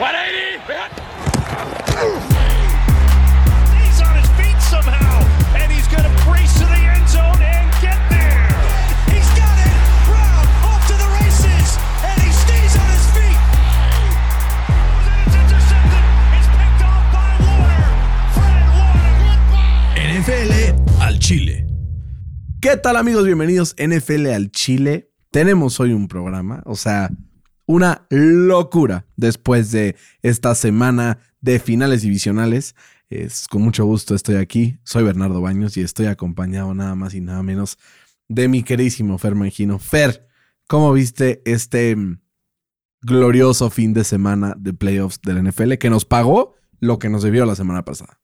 He's on his feet somehow, and he's going to brace to the end zone and get there. He's got it. Brown off to the races, and he stays on his feet. It's intercepted. It's picked off by Warner. Fred Warner. NFL al Chile. ¿Qué tal amigos? Bienvenidos NFL al Chile. Tenemos hoy un programa, o sea, una locura después de esta semana de finales divisionales. Es con mucho gusto estoy aquí. Soy Bernardo Baños y estoy acompañado nada más y nada menos de mi queridísimo Fer Mangino. Fer, ¿cómo viste este mm, glorioso fin de semana de playoffs del NFL que nos pagó lo que nos debió la semana pasada?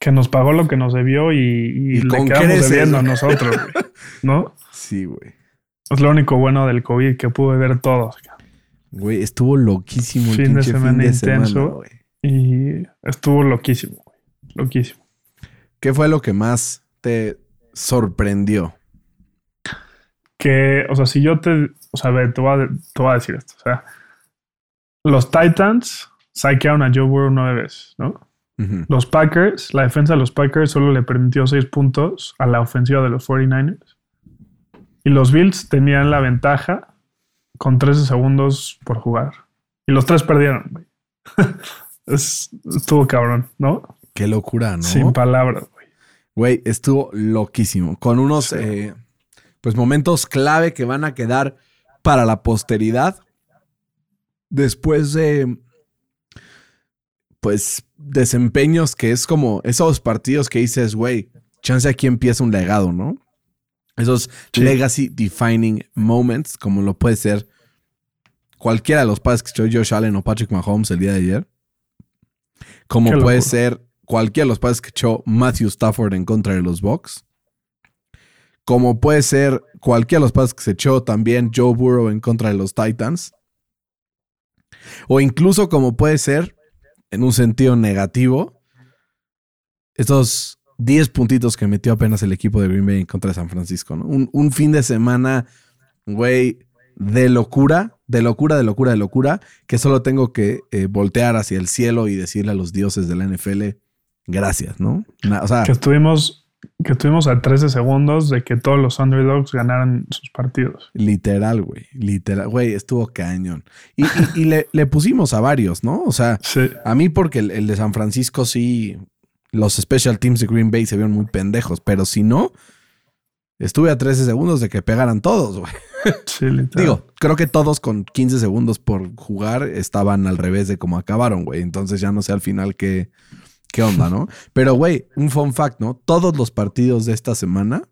que nos pagó lo que nos debió y, y Y le con quedamos debiendo a nosotros, ¿no? Sí, güey. Es lo único bueno del COVID que pude ver todos. Güey, estuvo loquísimo el Fin de semana fin de intenso. semana, güey. Y estuvo loquísimo, güey. Loquísimo. ¿Qué fue lo que más te sorprendió? Que, o sea, si yo te. O sea, a ver, te voy a, te voy a decir esto. O sea, los Titans saquearon a Joe Burrow nueve veces, ¿no? Los Packers, la defensa de los Packers solo le permitió seis puntos a la ofensiva de los 49ers. Y los Bills tenían la ventaja con 13 segundos por jugar. Y los tres perdieron. Es- estuvo cabrón, ¿no? Qué locura, ¿no? Sin palabras, güey. Güey, estuvo loquísimo. Con unos eh, pues momentos clave que van a quedar para la posteridad. Después de pues desempeños que es como esos partidos que dices, güey, chance aquí empieza un legado, ¿no? Esos Sí. legacy defining moments, como lo puede ser cualquiera de los pases que echó Josh Allen o Patrick Mahomes el día de ayer. Como puede ser cualquiera de los pases que echó Matthew Stafford en contra de los Bucks. Como puede ser cualquiera de los pases que se echó también Joe Burrow en contra de los Titans. O incluso como puede ser, en un sentido negativo, estos 10 puntitos que metió apenas el equipo de Green Bay contra San Francisco. ¿no? Un, un fin de semana, güey, de locura, de locura, de locura, de locura, que solo tengo que eh, voltear hacia el cielo y decirle a los dioses de la NFL, gracias, ¿no? O sea, Que estuvimos, que estuvimos a 13 segundos de que todos los underdogs ganaran sus partidos. literal, güey, literal, güey, estuvo cañón. Y, y- y le, le pusimos a varios, ¿no? O sea, Sí. A mí porque el, el de San Francisco sí, los special teams de Green Bay se vieron muy pendejos, pero si no, estuve a 13 segundos de que pegaran todos, güey. Sí. Digo, creo que todos con 15 segundos por jugar estaban al revés de cómo acabaron, güey. Entonces ya no sé al final qué, qué onda, ¿no? Pero, güey, un fun fact, ¿no? Todos los partidos de esta semana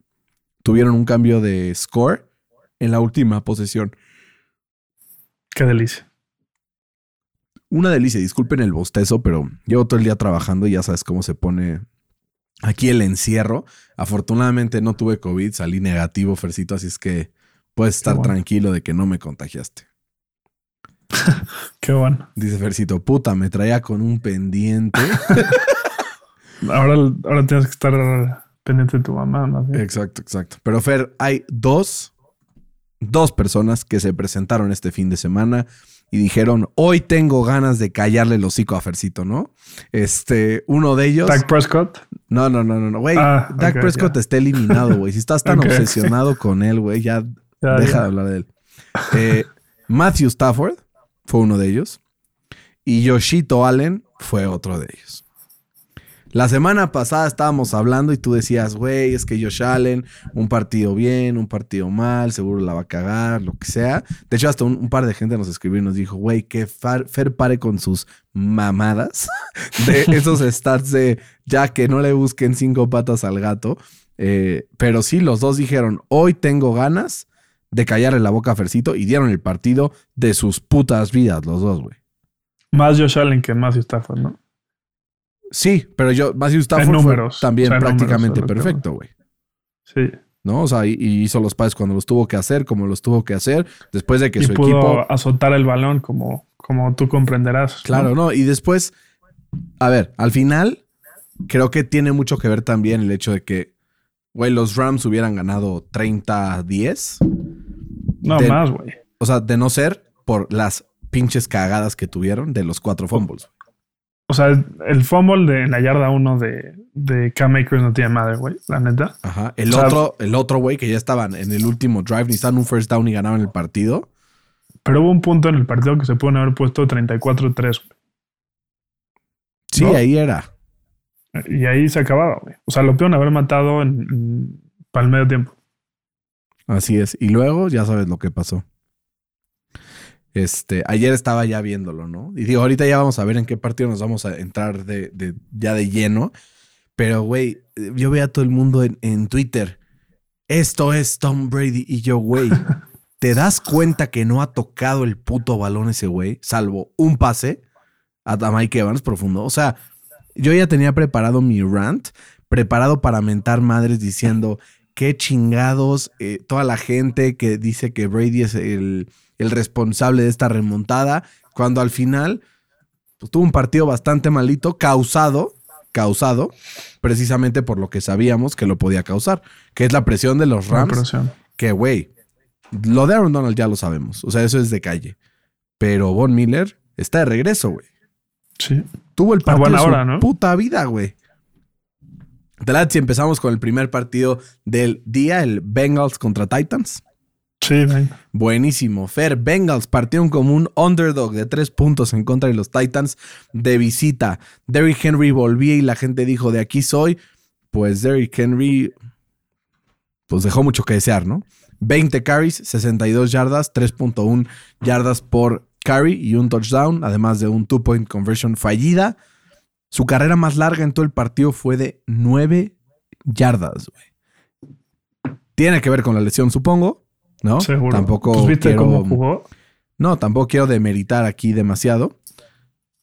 tuvieron un cambio de score en la última posesión. Qué delicia. Una delicia, disculpen el bostezo, pero llevo todo el día trabajando y ya sabes cómo se pone aquí el encierro. Afortunadamente no tuve COVID, salí negativo, Fercito, así es que puedes estar bueno. tranquilo de que no me contagiaste. Qué bueno. Dice Fercito, puta, me traía con un pendiente. Ahora, ahora tienes que estar pendiente de tu mamá, exacto, exacto. Pero Fer, hay dos, dos personas que se presentaron este fin de semana y dijeron, hoy tengo ganas de callarle el hocico a Fercito, ¿no? Este, uno de ellos... Dak Prescott. No, no, no, no, no. Güey, Ah, Prescott está eliminado, güey. Si estás tan obsesionado con él, güey, ya, Ya, deja ya. de hablar de él. Eh, Matthew Stafford fue uno de ellos. Y Yoshito Allen fue otro de ellos. La semana pasada estábamos hablando y tú decías, güey, es que Josh Allen, un partido bien, un partido mal, seguro la va a cagar, lo que sea. De hecho, hasta un, un par de gente nos escribió y nos dijo, güey, que Far- Fer pare con sus mamadas de esos stats de ya que no le busquen cinco patas al gato. Eh, pero sí, los dos dijeron, hoy tengo ganas de callarle la boca a Fercito y dieron el partido de sus putas vidas, los dos, güey. Más Josh Allen que Matthew Stafford, ¿no? Sí, pero yo, Matthew Stafford fue números, también o sea, en prácticamente números, perfecto, güey. Sí. ¿No? O sea, y, y hizo los pases cuando los tuvo que hacer, como los tuvo que hacer, después de que Y su pudo equipo. azotar el balón como, como tú comprenderás. Claro, ¿no? ¿no? Y después, a ver, al final, creo que tiene mucho que ver también el hecho de que, güey, los Rams hubieran ganado 30-10. No, más, güey. O sea, de no ser por las pinches cagadas que tuvieron de los cuatro fumbles. O sea, el fumble de en la yarda 1 de, de Cam Akers no tiene madre, güey, la neta. Ajá. El O sea, otro, el otro güey que ya estaban en el último drive, necesitaban un first down y ganaban el partido. Pero hubo un punto en el partido que se pueden haber puesto 34-3, güey. Sí, ¿No? ahí era. Y ahí se acababa, güey. O sea, lo pudieron haber matado en, en- para el medio tiempo. Así es. Y luego ya sabes lo que pasó. Este, ayer estaba ya viéndolo, ¿no? Y digo, ahorita ya vamos a ver en qué partido nos vamos a entrar de, de- ya de lleno. Pero, güey, yo veía a todo el mundo en, en Twitter. Esto es Tom Brady. Y yo, güey, ¿te das cuenta que no ha tocado el puto balón ese güey? Salvo un pase a, a Mike Evans profundo. O sea, yo ya tenía preparado mi rant, preparado para mentar madres diciendo qué chingados eh, toda la gente que dice que Brady es el, el responsable de esta remontada, cuando al final pues, tuvo un partido bastante malito, causado, causado, precisamente por lo que sabíamos que lo podía causar, que es la presión de los Rams, que güey, lo de Aaron Donald ya lo sabemos, o sea, eso es de calle, pero Von Miller está de regreso, güey. Sí. Tuvo el A partido buena de su ¿no? puta vida, güey. Te si empezamos con el primer partido del día, el Bengals contra Titans. Sí, güey. Buenísimo. Fer, Bengals partieron como un underdog de tres puntos en contra de los Titans de visita. Derrick Henry volvía y la gente dijo, de aquí soy. Pues Derrick Henry, pues dejó mucho que desear, ¿no? 20 carries, 62 yardas, 3.1 yardas por carry y un touchdown, además de un two-point conversion fallida. Su carrera más larga en todo el partido fue de 9 yardas, güey. Tiene que ver con la lesión, supongo, ¿no? Seguro. Tampoco Pues, ¿Viste quiero, cómo jugó? No, tampoco quiero demeritar aquí demasiado.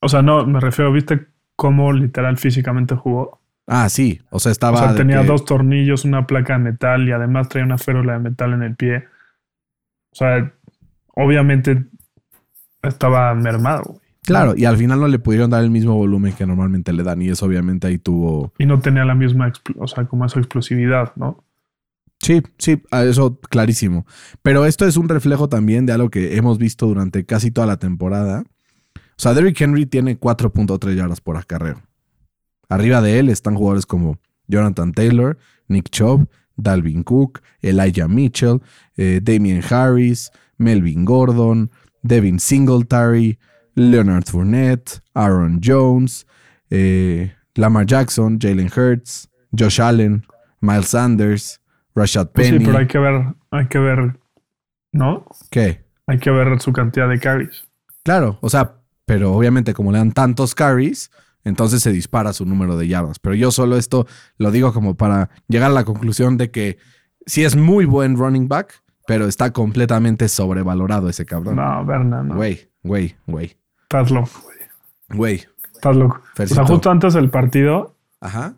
O sea, no, me refiero, ¿viste cómo literal físicamente jugó? Ah, sí. O sea, O estaba. sea, de tenía que- dos tornillos, una placa de metal y además traía una férula de metal en el pie. O sea, obviamente estaba mermado, güey. Claro, y al final no le pudieron dar el mismo volumen que normalmente le dan. Y eso, obviamente, ahí tuvo. Y no tenía la misma, o sea, como esa explosividad, ¿no? Sí, sí, eso clarísimo. Pero esto es un reflejo también de algo que hemos visto durante casi toda la temporada. O sea, Derrick Henry tiene 4.3 yardas por acarreo. Arriba de él están jugadores como Jonathan Taylor, Nick Chubb, Dalvin Cook, Elijah Mitchell, eh, Damian Harris, Melvin Gordon, Devin Singletary, Leonard Fournette, Aaron Jones, eh, Lamar Jackson, Jalen Hurts, Josh Allen, Miles Sanders, Rashad Pues Penny. sí, pero hay que ver, hay que ver, ¿no? ¿Qué? Hay que ver su cantidad de carries. Claro, o sea, pero obviamente como le dan tantos carries, entonces se dispara su número de yardas. Pero yo solo esto lo digo como para llegar a la conclusión de que sí es muy buen running back, pero está completamente sobrevalorado ese cabrón. No, Berna, no. Güey, güey, güey, Estás loco, güey. güey. Estás loco. O Fercito. sea, justo antes del partido, Ajá.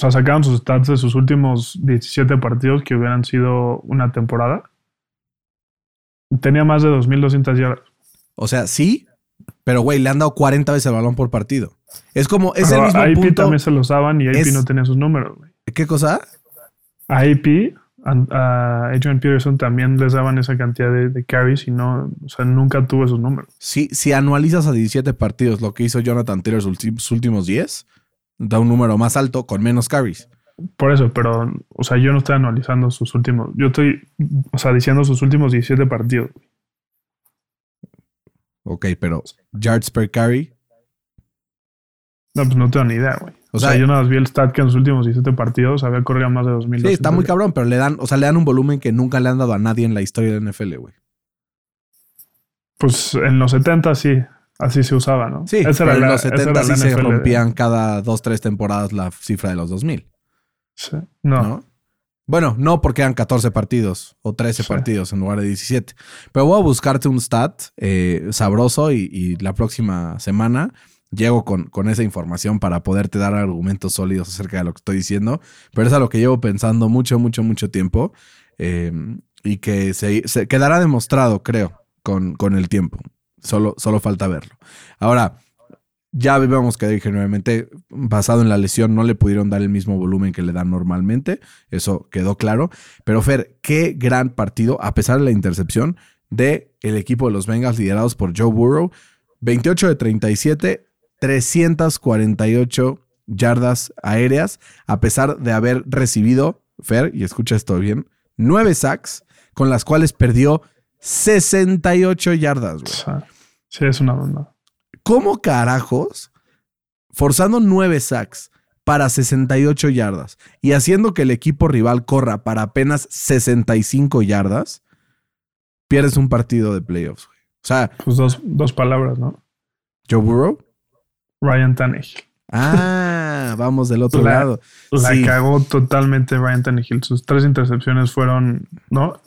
O sea, sacaron sus stats de sus últimos 17 partidos que hubieran sido una temporada. Tenía más de 2.200 yardas. O sea, sí, pero güey, le han dado 40 veces el balón por partido. Es como, es el mismo a AP punto. también se los daban y AP Es- no tenía sus números, güey. ¿Qué cosa? A AP, a, Adrian Peterson también les daban esa cantidad de, de carries y no, o sea, nunca tuvo esos números. Si, si anualizas a 17 partidos lo que hizo Jonathan Taylor sus últimos 10, da un número más alto con menos carries. Por eso, pero, o sea, yo no estoy analizando sus últimos, yo estoy, o sea, diciendo sus últimos 17 partidos. Ok, pero yards per carry. No, pues no tengo ni idea, güey. O O, sea, sea, yo nada más vi el stat que en los últimos 17 partidos había corrido más de 2.000. Sí, está muy cabrón, pero le dan, o sea, le dan un volumen que nunca le han dado a nadie en la historia de la NFL, güey. Pues en los 70 sí, así se usaba, ¿no? Sí, Esa pero era en la- los esa 70 era sí se rompían cada dos, tres temporadas la cifra de los 2000, Sí. No, ¿no? Bueno, no porque eran 14 partidos o 13 Sí. partidos en lugar de 17. Pero voy a buscarte un stat eh, sabroso y, y la próxima semana llego con, con esa información para poderte dar argumentos sólidos acerca de lo que estoy diciendo. Pero es a lo que llevo pensando mucho, mucho, mucho tiempo eh, y que se, se quedará demostrado, creo, con, con el tiempo. Solo, solo falta verlo. Ahora, ya vemos que obviamente, basado en la lesión, no le pudieron dar el mismo volumen que le dan normalmente. Eso quedó claro. Pero Fer, qué gran partido, a pesar de la intercepción. de el equipo de los Bengals liderados por Joe Burrow. 28 de 37, 348 yardas aéreas, a pesar de haber recibido, Fer, y escucha esto bien, 9 sacks, con las cuales perdió 68 yardas, güey. Sí, es una banda. ¿Cómo carajos, forzando 9 sacks para 68 yardas y haciendo que el equipo rival corra para apenas 65 yardas, pierdes un partido de playoffs, güey? O sea, Pues dos, dos palabras, ¿no? Joe Burrow. Ryan Tannehill. Ah, vamos del otro La- lado. La Sí. cagó totalmente Ryan Tannehill. Sus tres intercepciones fueron, ¿no?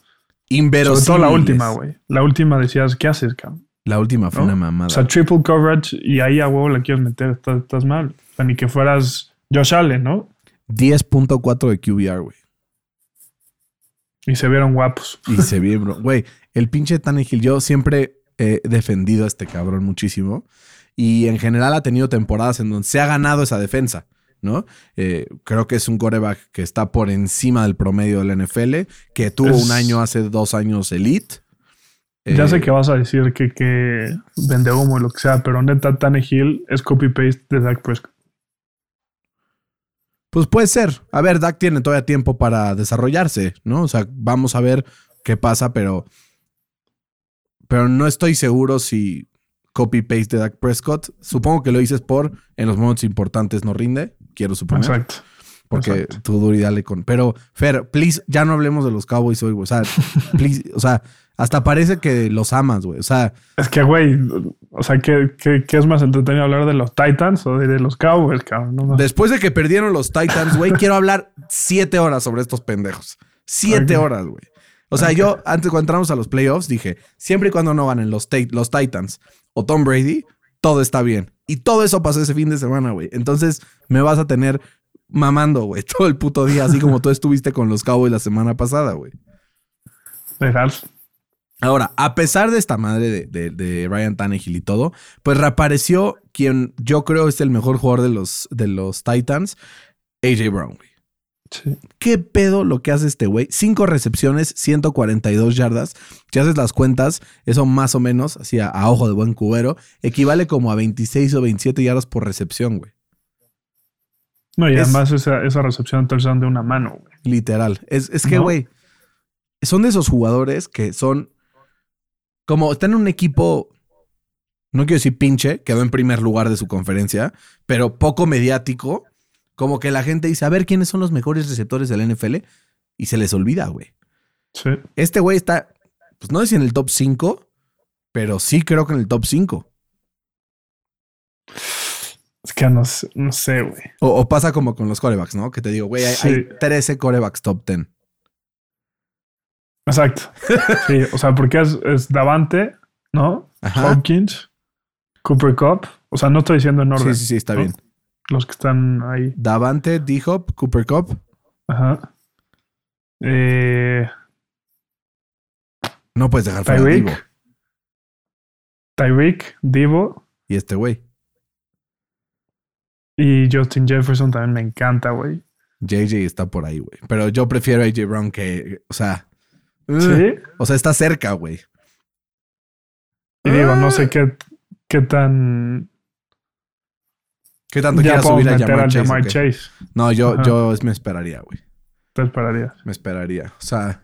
Sobre Inverosímiles. todo la última, güey. La última decías, ¿qué haces, cabrón? La última fue ¿No? una mamada. O sea, triple coverage y ahí a huevo la quieres meter. Estás, estás mal. O sea, ni que fueras Josh Allen, ¿no? 10.4 de QBR, güey. Y se vieron guapos. Y se vio, bro. Güey, el pinche Tannehill, yo siempre he defendido a este cabrón muchísimo. Y en general ha tenido temporadas en donde se ha ganado esa defensa, ¿no? Eh, creo que es un coreback que está por encima del promedio del NFL, que tuvo Es- un año hace dos años elite. Ya Eh, sé que vas a decir que, que vende humo y lo que sea, pero neta, Tannehill es copy-paste de Dak Prescott. Pues puede ser. A ver, Dak tiene todavía tiempo para desarrollarse, ¿no? O sea, vamos a ver qué pasa, pero. Pero no estoy seguro si copy-paste de Dak Prescott. Supongo que lo dices por en los momentos importantes no rinde, quiero suponer. Exacto. Porque exacto. tú duro y dale con. Pero, Fer, please, ya no hablemos de los Cowboys hoy, güey. O sea, please, o sea, hasta parece que los amas, güey. O sea, Es que, güey, o sea, ¿qué, qué, qué es más entretenido hablar de los Titans o de, de los Cowboys, cabrón? No, después de que perdieron los Titans, güey, quiero hablar siete horas sobre estos pendejos. Siete horas, güey. O sea, yo, antes cuando entramos a los playoffs, dije, siempre y cuando no ganen los, los Titans o Tom Brady, todo está bien. Y todo eso pasó ese fin de semana, güey. Entonces, me vas a tener mamando, güey, todo el puto día, así como tú estuviste con los Cowboys la semana pasada, güey. Legal. Ahora, a pesar de esta madre de, de- de Ryan Tannehill y todo, pues reapareció quien yo creo es el mejor jugador de los, de los Titans, AJ Brown, güey. Sí. ¿Qué pedo lo que hace este güey? Cinco recepciones, 142 yardas. Si haces las cuentas, eso más o menos, así a, a ojo de buen cubero, equivale como a 26 o 27 yardas por recepción, güey. No, y Es- además esa, esa recepción touchdown de una mano, güey. Literal. Es, es que, ¿No? güey, son de esos jugadores que son como están en un equipo, no quiero decir pinche, quedó en primer lugar de su conferencia, pero poco mediático. Como que la gente dice, a ver quiénes son los mejores receptores del NFL y se les olvida, güey. Sí. Este güey está, pues no sé si en el top 5, pero sí creo que en el top 5. Es que no, sé- no sé, güey. O, o pasa como con los corebacks, ¿no? Que te digo, güey, hay, Sí. hay 13 corebacks top 10. Exacto. Sí, o sea, porque es, es Davante, ¿no? Ajá. Hopkins, Cooper Cup. O sea, no estoy diciendo en orden. Sí, sí, sí, está ¿no? bien. Los que están ahí. Davante, D-Hop, Cooper Cup. Ajá. Eh, No puedes dejar fuera Tyreek. Divo Tyreek, Divo y este güey. y Justin Jefferson también me encanta, güey. JJ está por ahí, güey. Pero yo prefiero a AJ Brown que, o sea, uh, Sí. o sea, está cerca, güey. Y digo, Ah. no sé qué, qué tan. ¿Qué tanto ya quieras subir a Jamar Chase? Jamar. No, yo, Ajá. yo me esperaría, güey. Te esperarías. Me esperaría. O sea,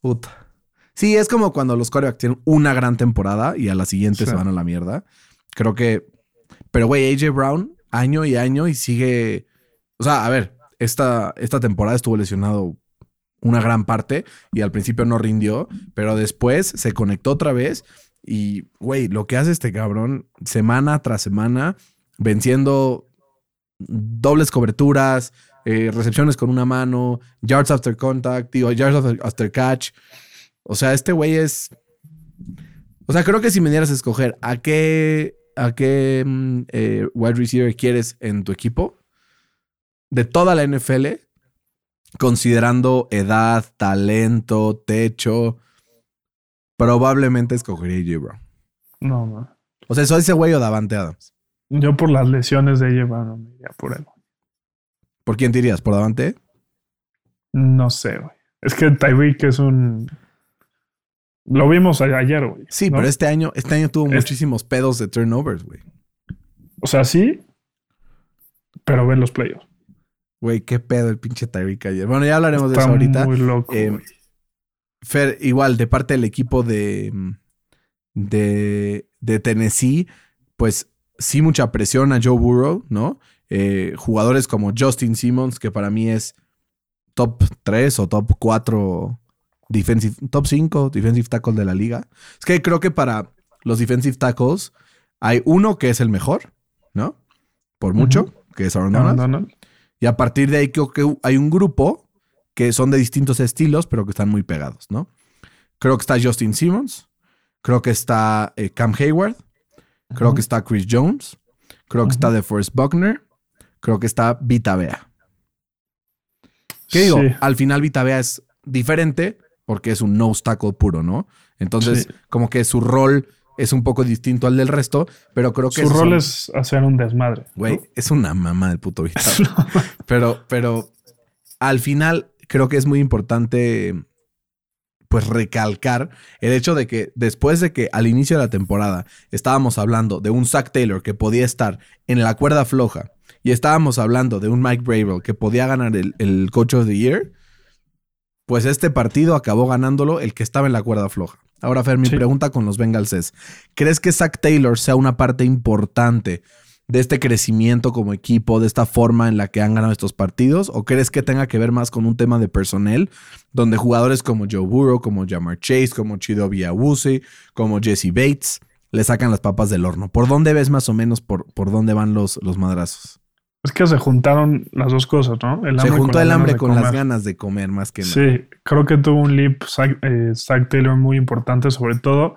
puta. Sí, es como cuando los corebacks tienen una gran temporada y a la siguiente Sí. se van a la mierda. Creo que. Pero, güey, AJ Brown, año y año y sigue. O sea, a ver, esta, esta temporada estuvo lesionado una gran parte y al principio no rindió, pero después se conectó otra vez y, güey, lo que hace este cabrón semana tras semana, venciendo dobles coberturas, eh, recepciones con una mano, yards after contact, digo, yards after, after catch. O sea, este güey es. O sea, creo que si me dieras a escoger a qué, a qué mm, eh, wide receiver quieres en tu equipo, de toda la NFL, considerando edad, talento, techo, probablemente escogería a J. Brown. No, no. O sea, soy ese güey o Davante Adams. Yo por las lesiones de ella, bueno, me iría por él. ¿Por quién te irías? ¿Por Davante? No sé, güey. Es que Tyreek es un. Lo vimos ayer, güey. Sí, ¿no? pero este año, este año tuvo Es- muchísimos pedos de turnovers, güey. O sea, sí, pero ven los playoffs. Güey, qué pedo el pinche Tyreek ayer. Bueno, ya hablaremos de eso ahorita. muy loco. Eh. Fer, igual, de parte del equipo de, de, de Tennessee, pues sí mucha presión a Joe Burrow, ¿no? Eh, jugadores como Justin Simmons, que para mí es top 3 o top 4 defensive, top 5 defensive tackle de la liga. Es que creo que para los defensive tackles hay uno que es el mejor, ¿no? Por mucho, que es Aaron. Donald. Y a partir de ahí creo que hay un grupo que son de distintos estilos, pero que están muy pegados, ¿no? Creo que está Justin Simmons, creo que está eh, Cam Hayward, creo que está Chris Jones, creo que está DeForest Buckner, creo que está Vita Vea. ¿Qué digo? Sí. Al final Vita Vea es diferente porque es un nose tackle puro, ¿no? Entonces, Sí. como que su rol es un poco distinto al del resto, pero creo que Su rol son- es hacer un desmadre. Güey, ¿no? es una mamá el puto Vita. Pero, pero al final creo que es muy importante pues recalcar el hecho de que después de que al inicio de la temporada estábamos hablando de un Zach Taylor que podía estar en la cuerda floja y estábamos hablando de un Mike Bravel que podía ganar el, el Coach of the Year, pues este partido acabó ganándolo el que estaba en la cuerda floja. Ahora, Fer, mi Sí. pregunta con los Bengals es, ¿crees que Zach Taylor sea una parte importante de este crecimiento como equipo, de esta forma en la que han ganado estos partidos? ¿O crees que tenga que ver más con un tema de personal, donde jugadores como Joe Burrow, como Jamar Chase, como Chido Awuzie, como Jesse Bates, le sacan las papas del horno? ¿Por dónde ves más o menos por, por dónde van los, los madrazos? Es que se juntaron las dos cosas, ¿no? El Se juntó el hambre con las ganas de comer más que nada. Sí, creo que tuvo un leap Zach, eh, Zach Taylor muy importante, sobre todo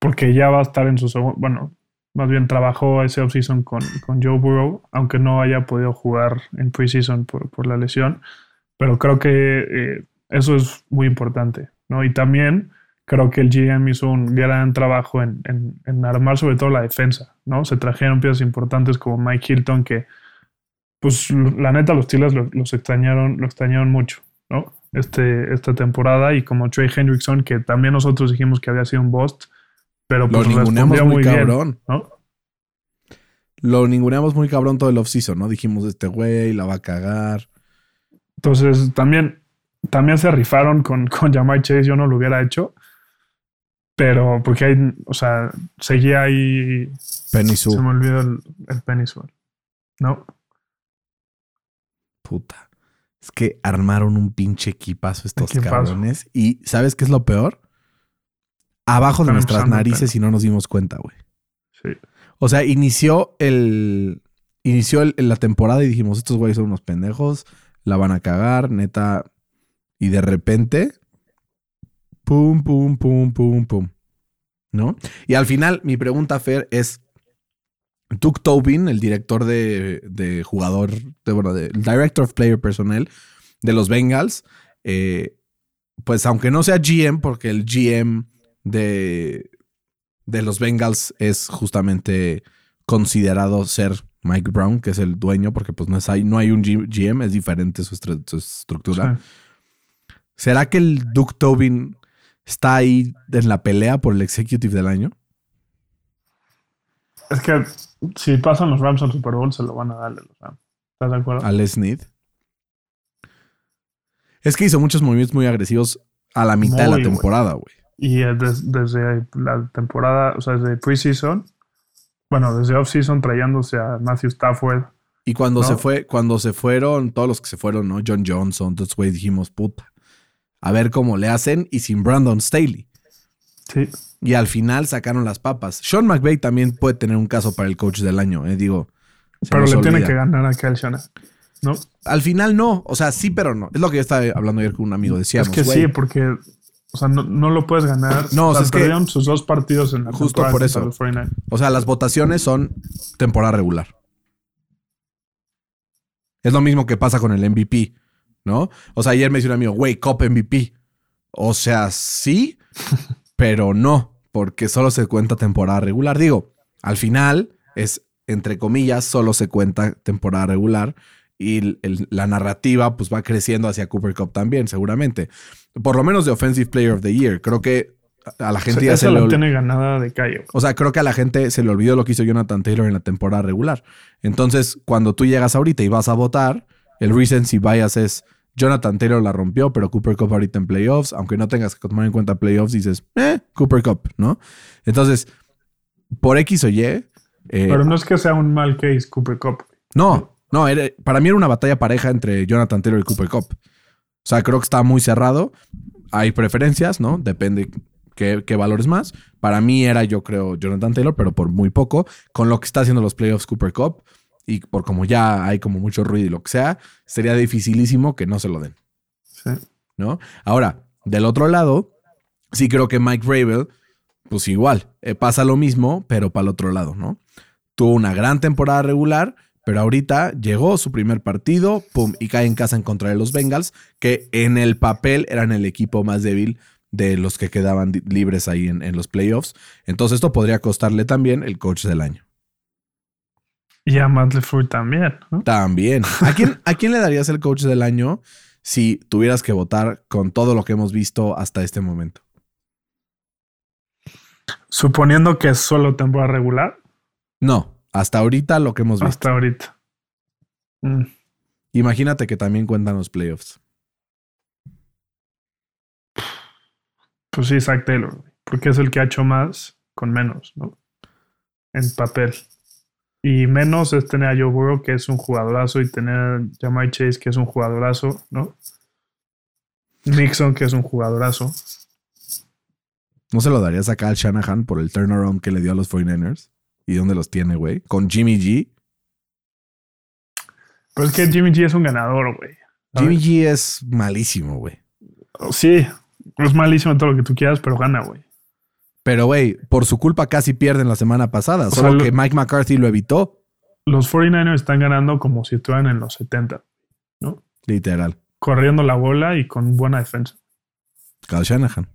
porque ya va a estar en su segundo. Bueno, más bien trabajó ese offseason con, con Joe Burrow, aunque no haya podido jugar en preseason por, por la lesión. Pero creo que eh, eso es muy importante, ¿no? Y también creo que el GM hizo un gran trabajo en, en- en armar sobre todo la defensa, ¿no? Se trajeron piezas importantes como Mike Hilton que pues la neta los Steelers lo- los extrañaron, lo extrañaron mucho, ¿no? Este, esta temporada y como Trey Hendrickson, que también nosotros dijimos que había sido un bust, pero Lo pues ninguneamos respondió muy, bien, cabrón. ¿no? Lo ninguneamos muy cabrón todo el offseason, ¿no? Dijimos, este güey la va a cagar. Entonces también, también se rifaron con, con Jamar Chase, yo no lo hubiera hecho, pero porque hay, o sea, seguía ahí, Penny se me olvidó el, el ¿no? puta. Es que armaron un pinche equipazo estos Equipazo. cabrones. Y ¿sabes qué es lo peor? Abajo de nuestras narices y no nos dimos cuenta, güey. Sí. O sea, inició el. Inició el- la temporada y dijimos: Estos güeyes son unos pendejos, la van a cagar, neta. Y de repente. Pum, pum, pum, pum, pum. ¿No? Y al final, mi pregunta, Fer, es. Duke Tobin, el director de, de jugador, de, bueno, de, el Director of Player Personnel de los Bengals, eh, pues aunque no sea GM, porque el GM de, de los Bengals es justamente considerado ser Mike Brown, que es el dueño, porque pues no, es, hay, no hay un GM, es diferente su, su estructura. Sí. ¿Será que el Duke Tobin está ahí en la pelea por el Executive del año? Es que si pasan los Rams al Super Bowl, se lo van a dar los Rams. ¿Estás de acuerdo? A Les Need. Es que hizo muchos movimientos muy agresivos a la mitad de la temporada, güey. Y des- desde la temporada, o sea, desde preseason, bueno, desde offseason trayéndose a Matthew Stafford. Y cuando ¿No? se fue, cuando se fueron, todos los que se fueron, ¿no? John Johnson, entonces, güey, dijimos, puta. A ver cómo le hacen y sin Brandon Staley. Sí, Y al final sacaron las papas. Sean McVay también puede tener un caso para el coach del año, eh, digo. pero le tiene que ganar a Kyle Shanahan, ¿no? Al final no, o sea, sí, pero no. Es lo que yo estaba hablando ayer con un amigo. Decíamos, es que sí, porque, o sea, no, no lo puedes ganar. No, o sea, es que- sus dos partidos en la Justo por eso. los 49. O sea, las votaciones son temporada regular. Es lo mismo que pasa con el MVP, ¿no? O sea, ayer me dice un amigo, güey, Cop MVP. O sea, sí, pero no, porque solo se cuenta temporada regular. Digo, al final es, entre comillas, solo se cuenta temporada regular y el- la narrativa pues va creciendo hacia Cooper Cup también, seguramente. Por lo menos de Offensive Player of the Year. Creo que a la O gente sea, ya se ol- tiene ganada de calle. O sea, creo que a la gente se le olvidó lo que hizo Jonathan Taylor en la temporada regular. Entonces, cuando tú llegas ahorita y vas a votar, el recency bias es Jonathan Taylor la rompió, pero Cooper Cup ahorita en playoffs, aunque no tengas que tomar en cuenta playoffs, dices, eh, Cooper Cup, ¿no? Entonces, por X o Y, eh, Pero no es que sea un mal case Cooper Cup. no, no, era- para mí era una batalla pareja entre Jonathan Taylor y Cooper Cup. O sea, creo que está muy cerrado. Hay preferencias, ¿no? Depende qué, qué valores más. Para mí era, yo creo, Jonathan Taylor, pero por muy poco. Con lo que está haciendo los playoffs Cooper Cup y por como ya hay como mucho ruido y lo que sea, sería dificilísimo que no se lo den, Sí. ¿no? Ahora, del otro lado, sí creo que Mike Rabel, pues igual, eh, pasa lo mismo, pero para el otro lado, ¿no? Tuvo una gran temporada regular, pero ahorita llegó su primer partido, pum, y cae en casa en contra de los Bengals, que en el papel eran el equipo más débil de los que quedaban libres ahí en, en los playoffs. Entonces esto podría costarle también el coach del año. Y a Matt LeFleur también. ¿no? También. ¿A quién, ¿A quién le darías el coach del año si tuvieras que votar con todo lo que hemos visto hasta este momento? Suponiendo que es solo temporada regular No, hasta ahorita lo que hemos visto. hasta ahorita. Mm, Imagínate que también cuentan los playoffs. Pues sí, Zach Taylor. Porque es el que ha hecho más con menos, ¿no? En papel. Y menos es tener a Joe Burrow, que es un jugadorazo, y tener a Jamai Chase, que es un jugadorazo, ¿no? Nixon, que es un jugadorazo. ¿No se lo darías acá al Shanahan por el turnaround que le dio a los 49ers? ¿Y dónde los tiene, güey? Con Jimmy G. Pero es que Jimmy G es un ganador, güey. Jimmy G es malísimo, güey. Sí, es malísimo todo lo que tú quieras, pero gana, güey. Pero, güey, por su culpa casi pierden la semana pasada. O solo sea, lo- que Mike McCarthy lo evitó. Los 49ers están ganando como si estuvieran en los 70, Literal. corriendo la bola y con buena defensa. Kyle Shanahan.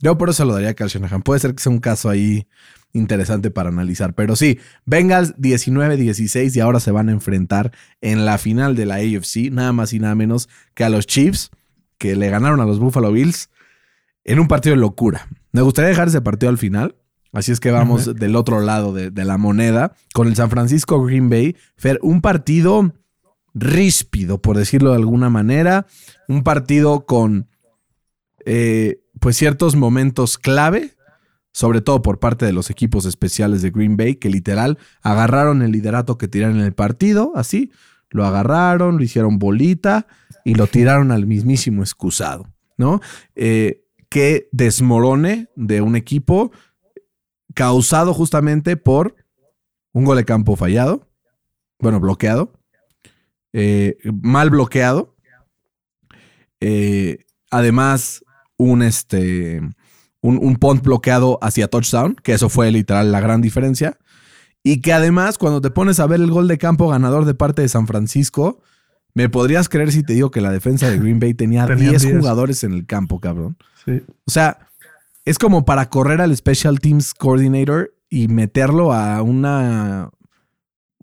Yo por eso lo daría a Kyle Shanahan. Puede ser que sea un caso ahí interesante para analizar. Pero sí, Bengals 19-16 y ahora se van a enfrentar en la final de la AFC, nada más y nada menos que a los Chiefs, que le ganaron a los Buffalo Bills en un partido de locura. Me gustaría dejar ese partido al final. Así es que vamos del otro lado de, de la moneda con el San Francisco Green Bay. Fer, un partido ríspido, por decirlo de alguna manera. Un partido con eh, pues ciertos momentos clave, sobre todo por parte de los equipos especiales de Green Bay, que literal agarraron el liderato que tiraron en el partido, así, lo agarraron, lo hicieron bolita y lo tiraron al mismísimo excusado, ¿no? Eh, que desmorone de un equipo causado justamente por un gol de campo fallado, bueno, bloqueado, eh, mal bloqueado. Eh, además, un, este, un, un punt bloqueado hacia touchdown, que eso fue literal la gran diferencia. Y que además, cuando te pones a ver el gol de campo ganador de parte de San Francisco, me podrías creer si te digo que la defensa de Green Bay tenía Tenían 10 10. jugadores en el campo, cabrón. Sí. O sea, es como para correr al Special Teams Coordinator y meterlo a una.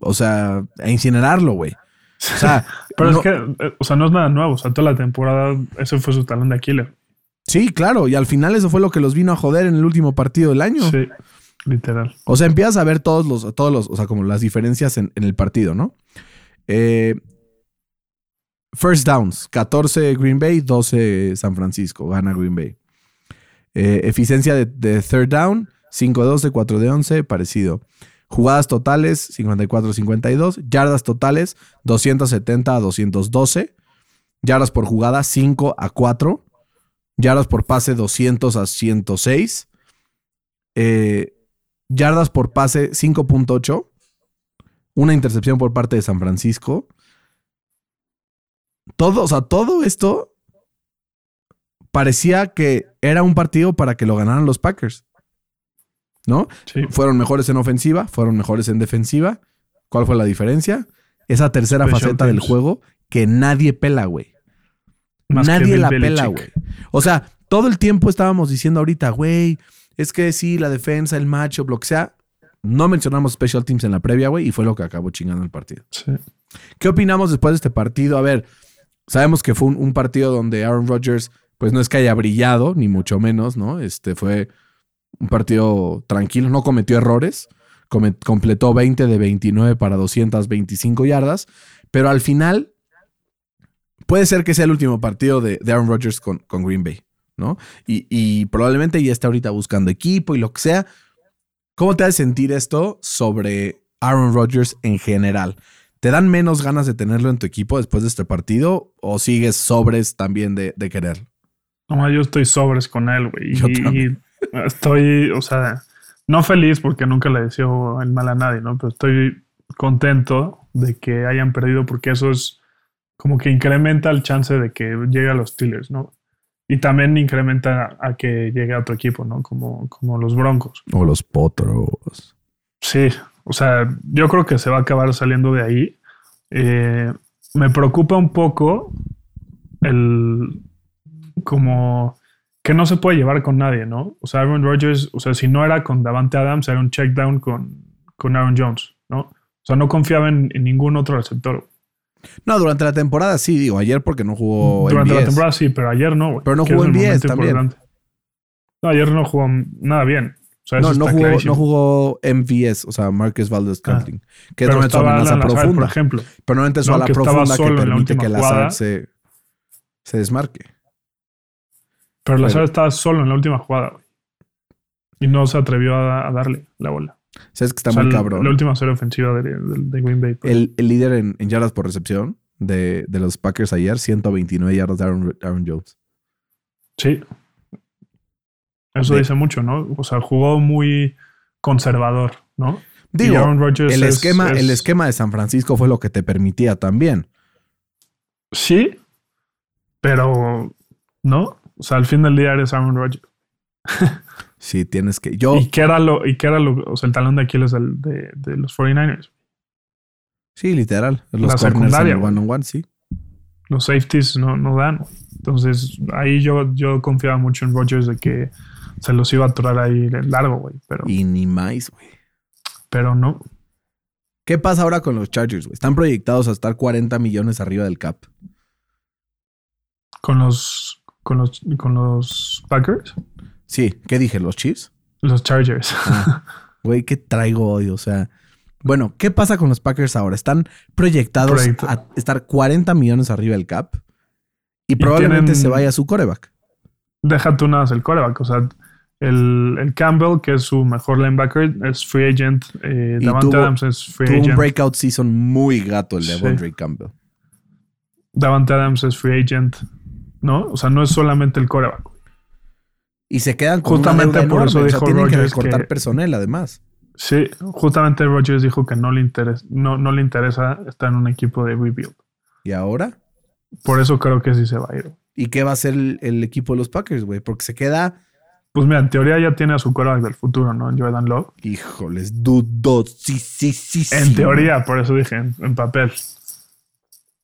O sea, a incinerarlo, güey. O sea, Pero no- es que, eh, o sea, no es nada nuevo. O sea, toda la temporada, ese fue su talón de Aquiles. Sí, claro. Y al final eso fue lo que los vino a joder en el último partido del año. Sí, literal. O sea, empiezas a ver todos los, todos los, o sea, como las diferencias en, en el partido, ¿no? Eh, first downs, 14 Green Bay, 12 San Francisco, gana Green Bay. Eh, eficiencia de, de third down, 5 de 12, 4 de 11, parecido. Jugadas totales, 54-52. Yardas totales, 270 a 212. Yardas por jugada, 5 a 4. Yardas por pase, 200 a 106. Eh, yardas por pase 5.8, una intercepción por parte de San Francisco. Todo, o sea, todo esto parecía que era un partido para que lo ganaran los Packers. ¿No? Sí. Fueron mejores en ofensiva, fueron mejores en defensiva. ¿Cuál fue la diferencia? Esa tercera Special faceta del juego que nadie pela, güey. Más Nadie la pela, güey. O sea, todo el tiempo estábamos diciendo ahorita, güey, es que sí, la defensa, el matchup, lo que sea. No mencionamos special teams en la previa, güey, y fue lo que acabó chingando el partido. Sí. ¿Qué opinamos después de este partido? A ver, sabemos que fue un, un partido donde Aaron Rodgers pues no es que haya brillado, ni mucho menos, ¿no? Este fue un partido tranquilo, no cometió errores, completó 20 de 29 para 225 yardas, pero al final puede ser que sea el último partido de, de Aaron Rodgers con, con Green Bay, ¿no? Y, y probablemente ya está ahorita buscando equipo y lo que sea. ¿Cómo te hace sentir esto sobre Aaron Rodgers en general? ¿Te dan menos ganas de tenerlo en tu equipo después de este partido o sigues sobres también de, de quererlo? No, yo estoy sobres con él, güey. Y estoy, o sea, no feliz porque nunca le deseo el mal a nadie, ¿no? Pero estoy contento de que hayan perdido porque eso es como que incrementa el chance de que llegue a los Steelers, ¿no? Y también incrementa a que llegue a otro equipo, ¿no? Como, como los Broncos. O los potros. Sí, o sea, yo creo que se va a acabar saliendo de ahí. Eh, me preocupa un poco el como que no se puede llevar con nadie, ¿no? O sea, Aaron Rodgers, o sea, si no era con Davante Adams, era un check down con, con Aaron Jones, ¿no? O sea, no confiaba en, en ningún otro receptor. No, durante la temporada sí, digo, ayer porque no jugó Durante la temporada sí, pero ayer no, güey. Pero no jugó en 10 momento también. importante. No, ayer no jugó nada bien. O sea, No, no jugó, clarísimo. no jugó MVS, o sea, Marcus Valdez Scantling, que es estaba amenaza profunda. por ejemplo. pero normalmente su No, que estaba profunda que la permite que la se, se desmarque. Pero Pero- Lazard estaba solo en la última jugada, güey. Y no se atrevió a, a darle la bola. Sabes que está O sea, muy cabrón. La última serie ofensiva de, de- de Green Bay. pues. el, el líder en, en yardas por recepción de, de los Packers ayer, 129 yardas de Aaron, Aaron Jones. Sí. Eso dice mucho, ¿no? O sea, jugó muy conservador, ¿no? Y Digo, Aaron Rodgers el es- esquema, es- el esquema de San Francisco fue lo que te permitía también. Sí, pero no. O sea, al fin del día eres Aaron Rodgers. Sí, tienes que. Yo, ¿Y qué era lo, y qué era lo, o sea, el talón de Aquiles del- de, de los 49ers? sí, literal. Los La secundaria, one on one, sí. Los safeties no, no dan. Entonces, ahí yo, yo confiaba mucho en Rodgers de que se los iba a atorar ahí largo, güey. Pero, Y ni más, güey. pero no. ¿Qué pasa ahora con los Chargers, güey? Están proyectados a estar 40 millones arriba del cap. Con los, con los, con los Packers, Sí, ¿qué dije? ¿Los Chiefs? los Chargers. Ah, Güey, ¿qué traigo hoy? O sea, bueno, ¿qué pasa con los Packers ahora? Están proyectados Proyecto. a estar 40 millones arriba del cap y probablemente tienen- se vaya su coreback. Deja tú nada más el coreback. O sea, el, el Campbell, que es su mejor linebacker, es free agent. Eh, Y Davante tuvo- Adams es free Tuvo un agent. breakout season muy gato el de Sí. Devondre Campbell. Davante Adams es free agent. ¿No? O sea, no es solamente el coreback. Y se quedan con Justamente una deuda por eso enorme. O sea, dijo tienen que recortar que- personal, además. Sí, justamente Rodgers dijo que no le, interesa, no, no le interesa estar en un equipo de rebuild. ¿Y ahora? Por eso creo que sí se va a ir. ¿Y qué va a hacer el, el equipo de los Packers, güey? Porque se queda, Pues mira, en teoría ya tiene a su coreback del futuro, ¿no? Jordan Love. híjoles, dudo, sí, sí, sí, sí. En teoría, por eso dije, en, en papel.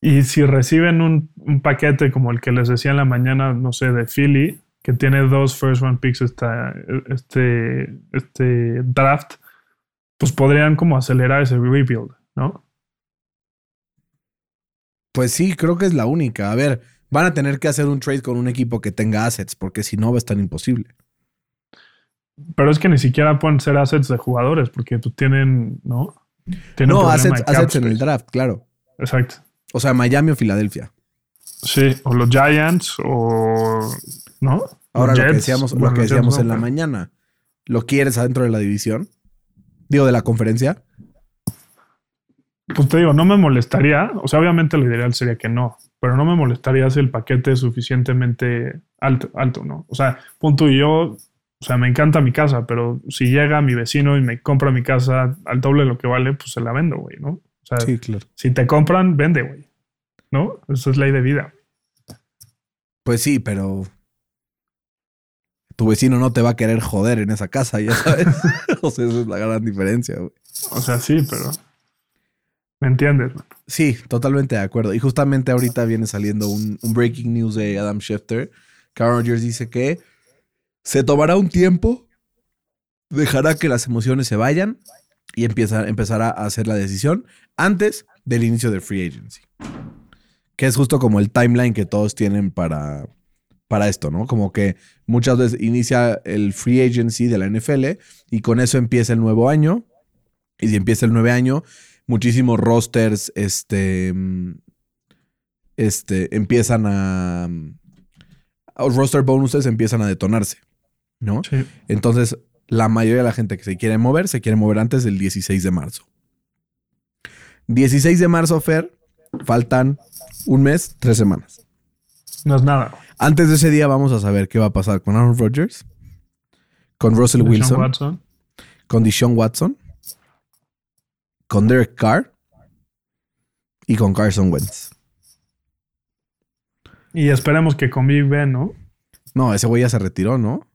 Y si reciben un, un paquete como el que les decía en la mañana, no sé, de Philly, que tiene dos first round picks esta, este, este draft, pues podrían como acelerar ese rebuild, ¿no? Pues sí, creo que es la única. A ver, van a tener que hacer un trade con un equipo que tenga assets, porque si no va a estar imposible. Pero es que ni siquiera pueden ser assets de jugadores, porque tú tienen, ¿no? Tienen no, problema assets, assets en el draft, claro. Exacto. O sea, Miami o Filadelfia. Sí, o los Giants, o. ¿No? Ahora lo que decíamos, lo que decíamos en la mañana. ¿Lo quieres adentro de la división? Digo, de la conferencia. Pues te digo, no me molestaría. O sea, obviamente lo ideal sería que no, pero no me molestaría si el paquete es suficientemente alto, alto, ¿no? O sea, punto y yo, o sea, me encanta mi casa, pero si llega mi vecino y me compra mi casa al doble de lo que vale, pues se la vendo, güey, ¿no? O sea, Sí, claro. si te compran, vende, güey. ¿No? Esa es ley de vida. Pues sí, pero tu vecino no te va a querer joder en esa casa, ya sabes. o sea, esa es la gran diferencia, güey. O sea, sí, pero. ¿Me entiendes? man? Sí, totalmente de acuerdo. Y justamente ahorita viene saliendo un, un breaking news de Adam Schefter. Que Aaron Rodgers dice que se tomará un tiempo, dejará que las emociones se vayan y empieza, empezará a hacer la decisión antes del inicio de free agency. Que es justo como el timeline que todos tienen para, para esto, ¿no? Como que muchas veces inicia el free agency de la NFL y con eso empieza el nuevo año. Y si empieza el nuevo año, muchísimos rosters este, mm, este, empiezan a... Los roster bonuses empiezan a detonarse, ¿no? Sí. Entonces, la mayoría de la gente que se quiere mover, se quiere mover antes del 16 de marzo. 16 de marzo, Fer, faltan un mes, tres semanas. No es nada. Antes de ese día vamos a saber qué va a pasar con Aaron Rodgers, con Russell Wilson, Watson. con Deshaun Watson, con Derek Carr y con Carson Wentz. Y esperemos que con Big Ben, ¿no? No, ese güey ya se retiró, ¿no?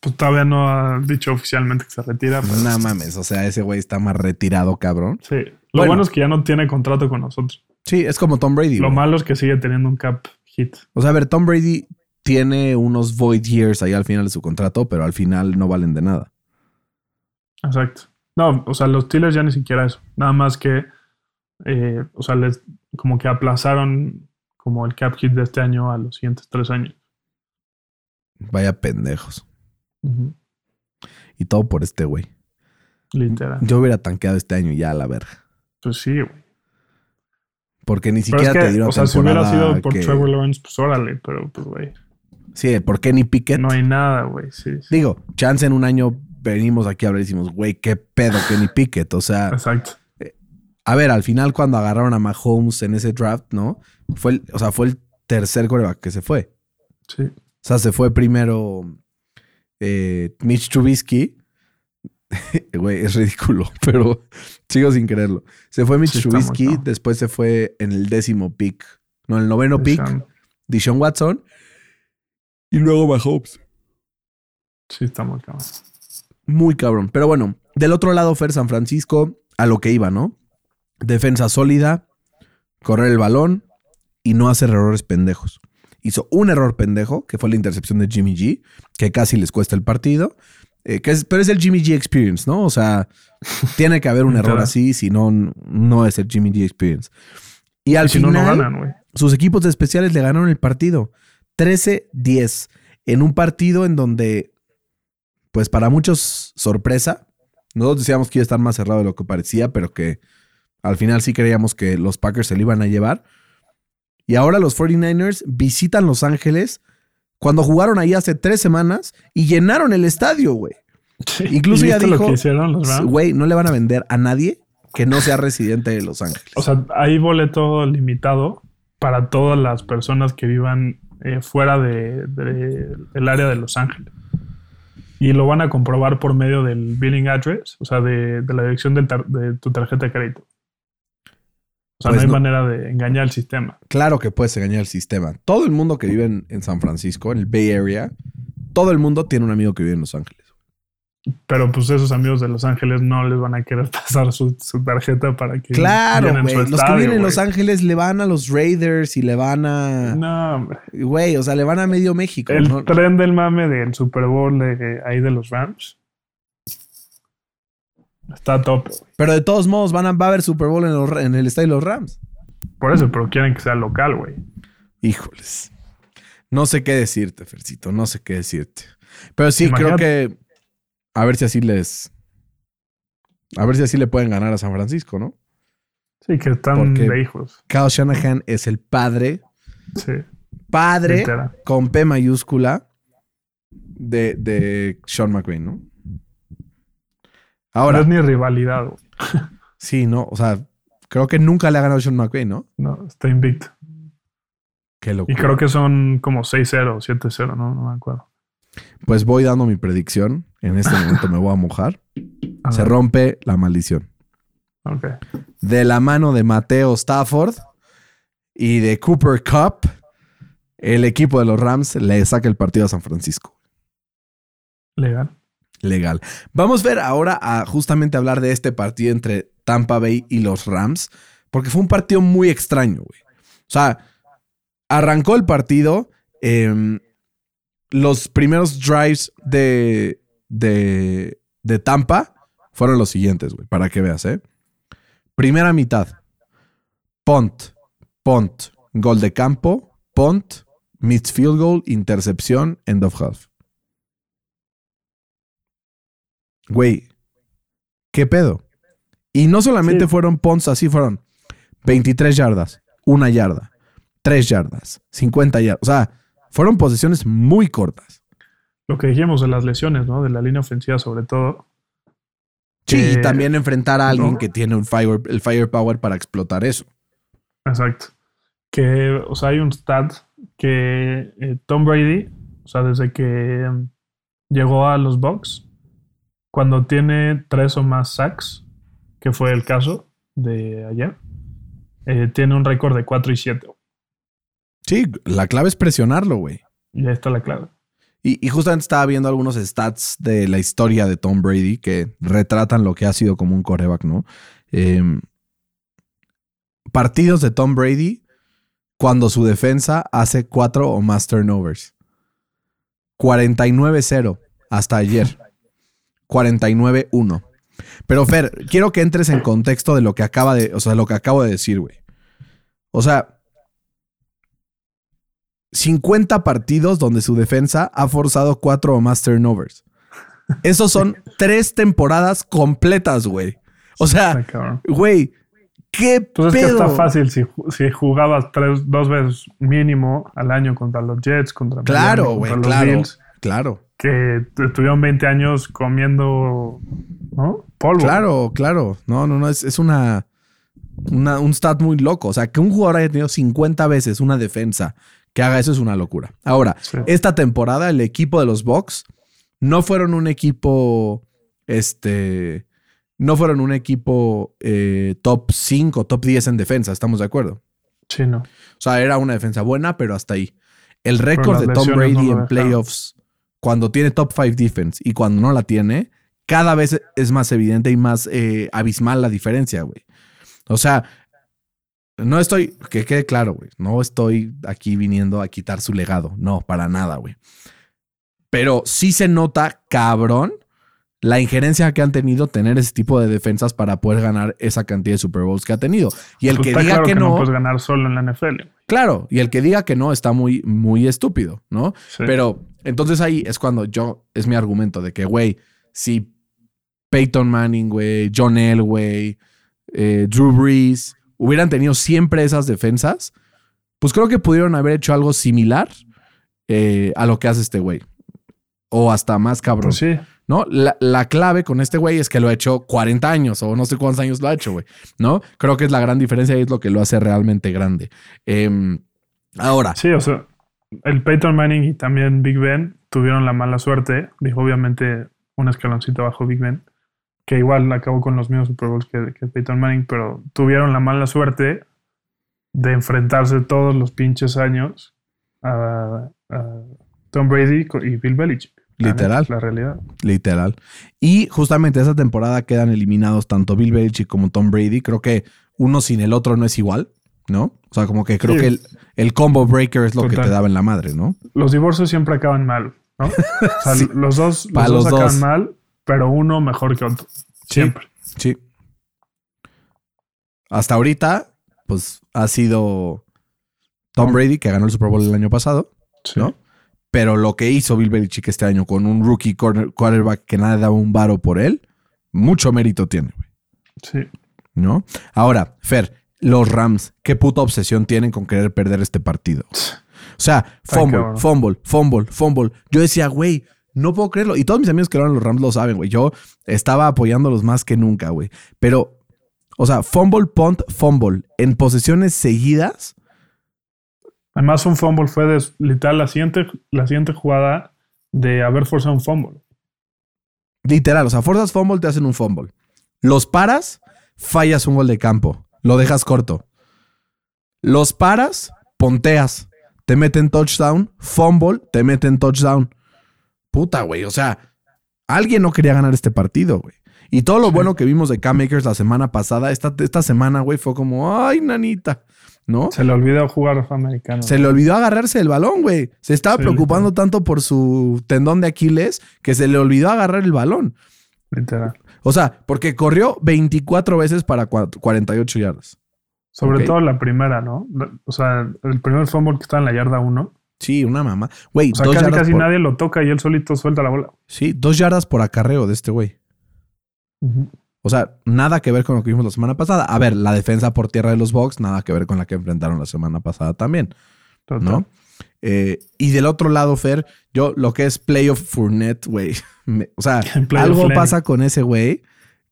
Pues todavía no ha dicho oficialmente que se retira. pero- No mames, o sea, ese güey está más retirado, cabrón. Sí. Lo Bueno. bueno. es que ya no tiene contrato con nosotros. Sí, es como Tom Brady. Lo malo es que sigue teniendo un cap hit. O sea, a ver, Tom Brady tiene unos void years ahí al final de su contrato, pero al final no valen de nada. Exacto. No, o sea, los Steelers ya ni siquiera eso. Nada más que, eh, o sea, les como que aplazaron como el cap hit de este año a los siguientes tres años. Vaya pendejos. Y todo por este güey. Literal. Yo hubiera tanqueado este año ya a la verga. Pues sí, güey. Porque ni Pero es siquiera te que, dieron o sea, si hubiera sido por que- Trevor Lawrence, pues órale, pero pues, güey. Sí, ¿por ni Pickett? No hay nada, güey. Sí, sí. Digo, chance en un año venimos aquí a hablar y decimos, güey, qué pedo que ni Pickett. O sea, Exacto. a ver, al final cuando agarraron a Mahomes en ese draft, ¿no? Fue el, o sea, fue el tercer coreback que se fue. Sí. O sea, se fue primero eh, Mitch Trubisky. Güey, es ridículo, pero sigo sin creerlo. Se fue Mitch Sí, Trubisky, después se fue en el décimo pick, no, en el noveno pick. Dishon Watson. Y luego Mahomes. Sí, está muy cabrón. Muy cabrón. Pero bueno, del otro lado, Fer San Francisco, a lo que iba, ¿no? Defensa sólida, correr el balón y no hacer errores pendejos. Hizo un error pendejo, que fue la intercepción de Jimmy G, que casi les cuesta el partido. Eh, que es, pero es el Jimmy G Experience, ¿no? O sea, tiene que haber un error así, si no, no es el Jimmy G Experience. Y al si no, final, no ganan, güey. sus equipos de especiales le ganaron el partido. 13-10. En un partido en donde, pues para muchos, sorpresa. Nosotros decíamos que iba a estar más cerrado de lo que parecía, pero que al final sí creíamos que los Packers se lo iban a llevar. Y ahora los 49ers visitan Los Ángeles cuando jugaron ahí hace tres semanas y llenaron el estadio, güey. Incluso ¿Y ya dijo? Güey, no le van a vender a nadie que no sea residente de Los Ángeles. O sea, hay boleto limitado para todas las personas que vivan eh, fuera de, de- del área de Los Ángeles. Y lo van a comprobar por medio del billing address, o sea, de, de la dirección del tar- de tu tarjeta de crédito. O sea, Pues no hay no. manera de engañar al sistema. Claro que puedes engañar el sistema. Todo el mundo que vive en, en San Francisco, en el Bay Area, todo el mundo tiene un amigo que vive en Los Ángeles. Pero pues esos amigos de Los Ángeles no les van a querer pasar su, su tarjeta para que Claro, güey. Los que viven en. Los Ángeles le van a los Raiders y le van a. No, hombre. Güey, o sea, le van a medio México. El ¿no? tren del mame del Super Bowl de ahí de los Rams. Está güey. Pero de todos modos, van a, va a haber Super Bowl en, los- en el estadio de los Rams. Por eso, pero quieren que sea local, güey. Híjoles. No sé qué decirte, Fercito. No sé qué decirte. Pero sí, Imagínate. creo que. A ver si así les. A ver si así le pueden ganar a San Francisco, ¿no? Sí, que están Porque- de hijos. Kyle Shanahan es el padre. Sí, Padre. literal. con P mayúscula de, de Sean McVay, ¿no? No Ahora, es ni rivalidad, güey. sí, ¿no? O sea, creo que nunca le ha ganado Sean McVay, ¿no? No, está invicto. Qué Y locura. creo que son como 6-0 o 7-0, ¿no? No me acuerdo. Pues voy dando mi predicción. En este momento me voy a mojar. A Se rompe la maldición. ok. De la mano de Mateo Stafford y de Cooper Cup, el equipo de los Rams le saca el partido a San Francisco. Legal. Legal. Vamos a ver ahora a justamente hablar de este partido entre Tampa Bay y los Rams, porque fue un partido muy extraño, güey. O sea, arrancó el partido, em, los primeros drives de, de, de Tampa fueron los siguientes, güey, para que veas, ¿eh? Primera mitad, punt, punt, gol de campo, punt, Missed field goal, intercepción, end of half. Güey, ¿qué pedo? Y no solamente Sí. fueron punts, así fueron 23 yardas, una yarda, 3 yardas, 50 yardas. O sea, fueron posiciones muy cortas. Lo que dijimos de las lesiones, ¿no? De la línea ofensiva, sobre todo. Sí, y también enfrentar a alguien ¿no? que tiene un fire, el firepower para explotar eso. Exacto. Que, o sea, hay un stat que eh, Tom Brady, o sea, desde que em, llegó a los Bucks, cuando tiene tres o más sacks, que fue el caso de ayer, eh, tiene un récord de 4 y 7. Sí, la clave es presionarlo, güey. Y ahí está la clave. Y, y justamente estaba viendo algunos stats de la historia de Tom Brady que retratan lo que ha sido como un coreback, ¿no? Eh, partidos de Tom Brady cuando su defensa hace cuatro o más turnovers. 49-0 hasta ayer. 49-1. Pero Fer, quiero que entres en contexto de lo que acaba de, o sea, lo que acabo de decir, güey. O sea, 50 partidos donde su defensa ha forzado cuatro o más turnovers. Esos son tres temporadas completas, güey. O sea, güey, qué es que pedo. está fácil si, si jugabas tres, dos veces mínimo al año contra los Jets, contra Claro, Miami, güey, contra los claro. Bills, Claro, que estuvieron 20 años comiendo ¿no? polvo. claro, claro. No, no, no, es, es una, una- un stat muy loco. O sea, que un jugador haya tenido 50 veces una defensa que haga eso es una locura. Ahora, Sí. esta temporada el equipo de los Bucks no fueron un equipo, este, no fueron un equipo eh, top 5, top 10 en defensa, ¿estamos de acuerdo? Sí, no. O sea, era una defensa buena, pero hasta ahí. El récord de Tom Brady no en playoffs, cuando tiene top 5 defense y cuando no la tiene, cada vez es más evidente y más eh, abismal la diferencia, güey. O sea, no estoy, que quede claro, güey, no estoy aquí viniendo a quitar su legado, no, para nada, güey. Pero sí se nota, cabrón, la injerencia que han tenido tener ese tipo de defensas para poder ganar esa cantidad de Super Bowls que ha tenido. Y el Pues que diga claro que, no, no, puedes ganar solo en la NFL. claro, y el que diga que no está muy, muy estúpido, ¿no? Sí. Pero entonces ahí es cuando yo, es mi argumento de que, güey, si Peyton Manning, güey, John Elway, eh, Drew Brees hubieran tenido siempre esas defensas, pues creo que pudieron haber hecho algo similar eh, a lo que hace este güey. O hasta más cabrón. Pues sí. ¿no? La, la clave con este güey es que lo ha hecho 40 años o no sé cuántos años lo ha hecho, güey, ¿no? Creo que es la gran diferencia y es lo que lo hace realmente grande. Em, ahora, Sí, o sea, el Peyton Manning y también Big Ben tuvieron la mala suerte. Dijo, obviamente, un escaloncito bajo Big Ben, que igual acabó con los mismos Super Bowls que, que Peyton Manning, pero tuvieron la mala suerte de enfrentarse todos los pinches años a, a Tom Brady y Bill Belichick. Literal. La realidad. literal. Y justamente esa temporada quedan eliminados tanto Bill Belichick como Tom Brady. Creo que uno sin el otro no es igual, ¿no? O sea, como que creo Sí. que el, el combo breaker es lo que te daba en la madre, ¿no? Los divorcios siempre acaban mal, ¿no? O sea, Sí. los dos, los dos los acaban dos. mal, pero uno mejor que otro. Siempre. Sí. Hasta ahorita, pues ha sido Tom Brady que ganó el Super Bowl el año pasado. Sí. ¿no? Pero lo que hizo Bill Belichick este año con un rookie corner- quarterback que nadie daba un varo por él, mucho mérito tiene, güey, Sí. ¿no? Ahora, Fer, los Rams, qué puta obsesión tienen con querer perder este partido. O sea, fumble, fumble, fumble, fumble. Yo decía, güey, no puedo creerlo. Y todos mis amigos que eran los Rams lo saben, güey. Yo estaba apoyándolos más que nunca, güey. Pero, o sea, fumble, punt, fumble en posesiones seguidas. Además, un fumble fue de, literal la siguiente, la siguiente jugada de haber forzado un fumble. Literal, o sea, forzas fumble, te hacen un fumble. Los paras, fallas un gol de campo. Lo dejas corto. Los paras, ponteas. Te meten touchdown. Fumble, te meten touchdown. Puta, güey. O sea, alguien no quería ganar este partido, güey. Y todo lo bueno que vimos de Cam Makers la semana pasada, esta, esta semana, güey, fue como, ay, nanita, ¿no? Se le olvidó jugar americano. Se le olvidó agarrarse el balón, güey. Se estaba Sí, preocupando tanto por su tendón de Aquiles que se le olvidó agarrar el balón. Literal. O sea, porque corrió 24 veces para cua- 48 yardas. Sobre todo la primera, ¿no? O sea, el primer fumble que está en la yarda 1. Sí, una mamá. Güey, O sea, dos casi, yardas casi por- nadie lo toca y él solito suelta la bola. Sí, dos yardas por acarreo de este güey. O sea, nada que ver con lo que vimos la semana pasada. A ver, la defensa por tierra de los Bucks, nada que ver con la que enfrentaron la semana pasada también, Total. ¿no? Eh, y del otro lado, Fer, yo lo que es playoff Fournette, güey. O sea, algo pasa con ese güey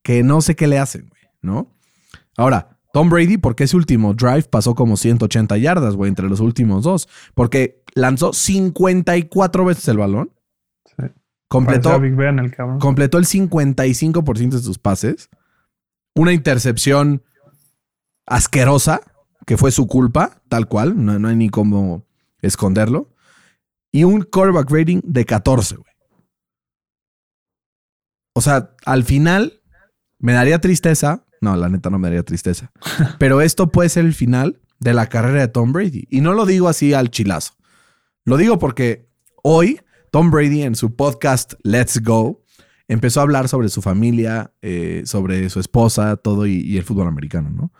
que no sé qué le hacen, güey, ¿no? Ahora, Tom Brady, porque ese último drive pasó como 180 yardas, güey, entre los últimos dos. Porque lanzó 54 veces el balón. Sí. Completó, Parecía Big Ben el cabrón. completó el 55% de sus pases. Una intercepción asquerosa, que fue su culpa, tal cual. No, no hay ni cómo esconderlo. Y un quarterback rating de 14, güey. O sea, al final me daría tristeza. No, la neta no me daría tristeza. Pero esto puede ser el final de la carrera de Tom Brady. Y no lo digo así al chilazo. Lo digo porque hoy Tom Brady en su podcast Let's Go empezó a hablar sobre su familia, eh, sobre su esposa, todo y, y el fútbol americano, ¿no?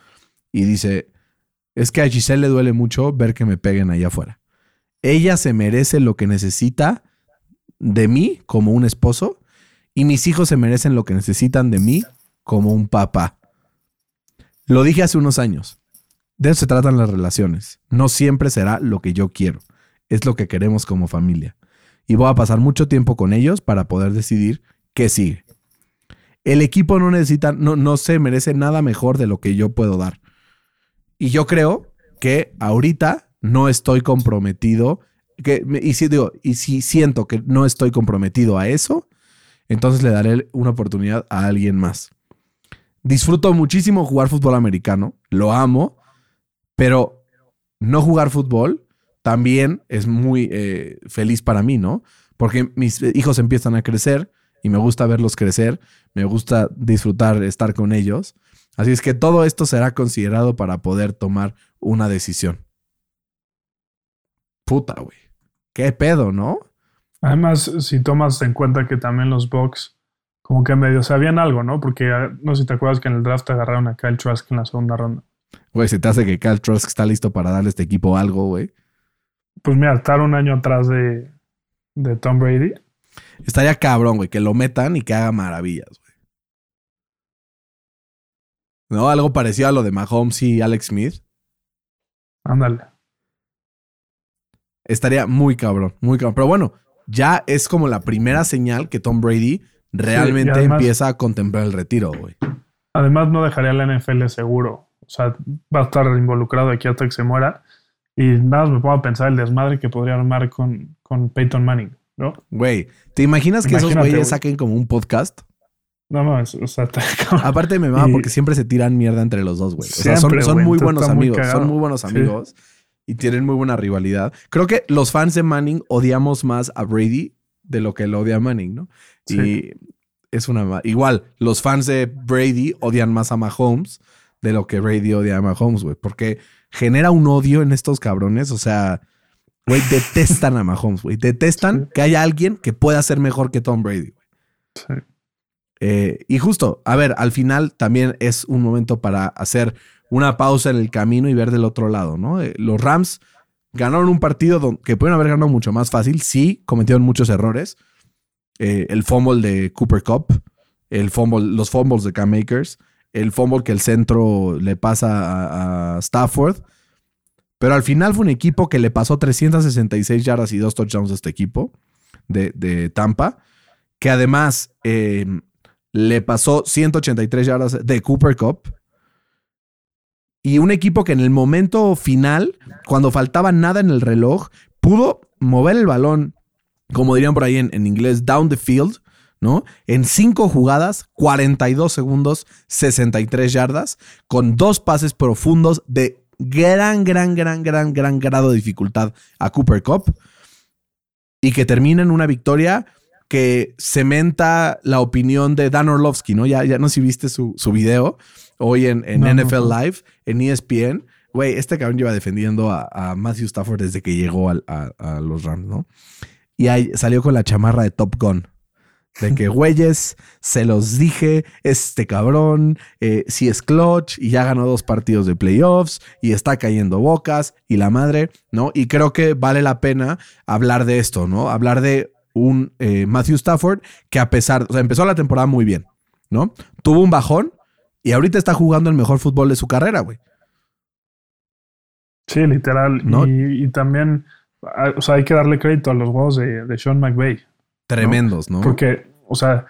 Y dice, es que a Giselle le duele mucho ver que me peguen allá afuera. Ella se merece lo que necesita de mí como un esposo y mis hijos se merecen lo que necesitan de mí como un papá. Lo dije hace unos años. De eso se tratan las relaciones. No siempre será lo que yo quiero. Es lo que queremos como familia. Y voy a pasar mucho tiempo con ellos para poder decidir qué sigue. El equipo no necesita, no, no se merece nada mejor de lo que yo puedo dar. Y yo creo que ahorita no estoy comprometido. Que, y si digo, y si siento que no estoy comprometido a eso, entonces le daré una oportunidad a alguien más. Disfruto muchísimo jugar fútbol americano, lo amo, pero no jugar fútbol también es muy eh, feliz para mí, ¿no? Porque mis hijos empiezan a crecer y me gusta verlos crecer, me gusta disfrutar estar con ellos. Así es que todo esto será considerado para poder tomar una decisión. Puta, güey. ¿Qué pedo, no? Además, si tomas en cuenta que también los Bucks como que medio sabían algo, ¿no? Porque ah, no sé si te acuerdas que en el draft agarraron a Kyle Trask en la segunda ronda. Güey, se te hace que Cal Trask está listo para darle a este equipo algo, güey. Pues mira, estar un año atrás de, de Tom Brady. Estaría cabrón, güey, que lo metan y que haga maravillas, güey. ¿No? Algo parecido a lo de Mahomes y Alex Smith. Ándale. Estaría muy cabrón, muy cabrón. Pero bueno, ya es como la primera señal que Tom Brady realmente además- empieza a contemplar el retiro, güey. Además, no dejaría la NFL seguro. O sea, va a estar involucrado aquí hasta que se muera. Y nada más me pongo a pensar el desmadre que podría armar con, con Peyton Manning, ¿no? Güey, ¿te imaginas que esos güeyes güey. saquen como un podcast? No mames, o sea, está cabrón. Aparte me mama Y- porque siempre se tiran mierda entre los dos, güey. O sea, son, Siempre, son güey, muy buenos amigos, son muy buenos amigos y tienen muy buena rivalidad. Creo que los fans de Manning odiamos más a Brady de lo que lo odia a Manning, ¿no? Sí. Y es una... Igual, los fans de Brady odian más a Mahomes de lo que Brady odia a Mahomes, güey. Porque genera un odio en estos cabrones. O sea, güey, detestan a Mahomes, güey. Detestan Sí. que haya alguien que pueda ser mejor que Tom Brady. Sí. Eh, y justo, a ver, al final también es un momento para hacer una pausa en el camino y ver del otro lado, ¿no? Eh, los Rams ganaron un partido que pueden haber ganado mucho más fácil, sí, cometieron muchos errores. Eh, el fumble de Cooper Cup, el fumble, los fumbles de Cam Makers, el fumble que el centro le pasa a, Stafford. Pero al final fue un equipo que le pasó 366 yardas y dos touchdowns a este equipo de, de Tampa, que además eh, le pasó 183 yardas de Cooper Cup. Y un equipo que en el momento final, cuando faltaba nada en el reloj, pudo mover el balón, como dirían por ahí en, en inglés, down the field, ¿no? En cinco jugadas, 42 segundos, 63 yardas, con dos pases profundos de gran, gran, gran, gran, gran grado de dificultad a Cooper Cup. Y que termina en una victoria que cementa la opinión de Dan Orlovsky, ¿no? Ya, ya no sé si viste su, su video hoy en, en No, NFL no. Live, en ESPN. Güey, este cabrón lleva defendiendo a, a Matthew Stafford desde que llegó a los Rams, ¿no? Y ahí salió con la chamarra de Top Gun. De que, güeyes, se los dije, este cabrón, eh, si es clutch y ya ganó dos partidos de playoffs y está cayendo bocas y la madre, ¿no? Y creo que vale la pena hablar de esto, ¿no? Hablar de un eh, Matthew Stafford que a pesar, o sea, empezó la temporada muy bien, ¿no? Tuvo un bajón y ahorita está jugando el mejor fútbol de su carrera, güey. Sí, literal. ¿No? Y, y también, ah, o sea, hay que darle crédito a los juegos de, de Sean McVay. Tremendos, ¿no? Porque, o sea,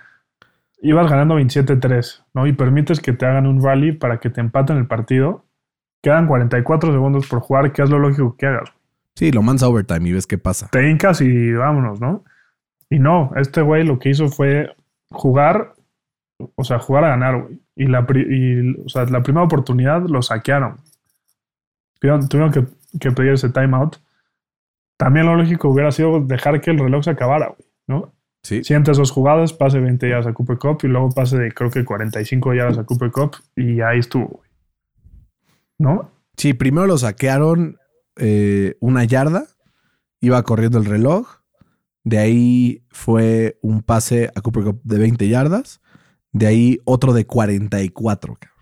ibas ganando 27-3, ¿no? Y permites que te hagan un rally para que te empaten el partido. Quedan 44 segundos por jugar, que es lo lógico que hagas. Sí, lo mandas a overtime y ves qué pasa. Te hincas y vámonos, ¿no? Y no, este güey lo que hizo fue jugar, o sea, jugar a ganar, güey. Y la, y, o sea, la primera oportunidad lo saquearon. Tuvieron, tuvieron que, que pedir ese timeout. También lo lógico hubiera sido dejar que el reloj se acabara, güey, ¿no? Sí. Sientes dos jugadas, pase 20 yardas a Cooper Cup y luego pase de creo que 45 yardas a Cooper Cup y ahí estuvo, güey. ¿No? Sí, primero lo saquearon eh, una yarda, iba corriendo el reloj, de ahí fue un pase a Cooper Cup de 20 yardas, de ahí otro de 44. cabrón.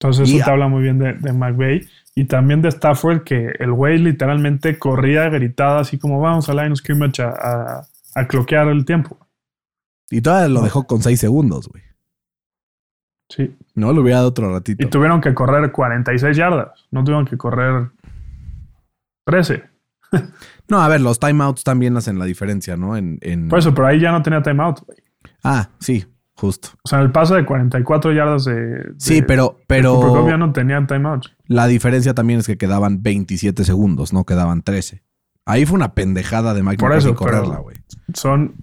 Entonces Y eso te habla muy bien de, de McVay y también de Stafford que el güey literalmente corría gritada así como vamos a line scrimmage a, a, a cloquear el tiempo. Y todavía lo dejó con 6 segundos, güey. Sí. No, le hubiera dado otro ratito. Y tuvieron que correr 46 yardas, no tuvieron que correr 13. No, a ver, los timeouts también hacen la diferencia, ¿no? En, en... Por eso, pero ahí ya no tenía timeout. güey. Ah, sí, justo. O sea, el pase de 44 yardas de, de- Sí, pero, Cup ya pero no tenía timeout. la diferencia también es que quedaban 27 segundos, no quedaban 13. Ahí fue una pendejada de Mike Por eso, pero- correrla, güey. Son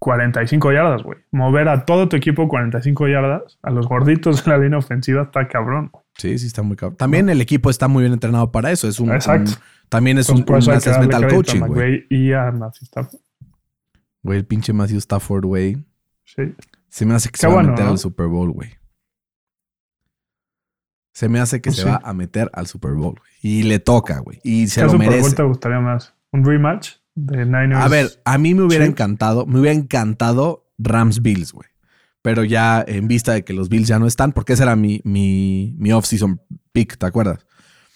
45 yardas, güey. Mover a todo tu equipo 45 yardas, a los gorditos de la línea ofensiva está cabrón. güey. Sí, sí, está muy cabrón. También el equipo está muy bien entrenado para eso. Es un, Exacto. un- también es un, por eso un hay que darle assessment al crédito coaching, güey. Y a Matthew Stafford. Güey, el pinche Matthew Stafford, güey. Sí. Se me hace que Qué se va bueno, a meter ¿no? al Super Bowl, güey. Se me hace que Pues se sí. va a meter al Super Bowl, güey. Y le toca, güey. Y se ¿Qué lo Super Bowl merece. te gustaría más? ¿Un rematch de Niners? A ver, a mí me hubiera Sí. encantado, me hubiera encantado Rams Bills, güey. Pero ya en vista de que los Bills ya no están, porque ese era mi, mi, mi off-season pick, ¿te acuerdas?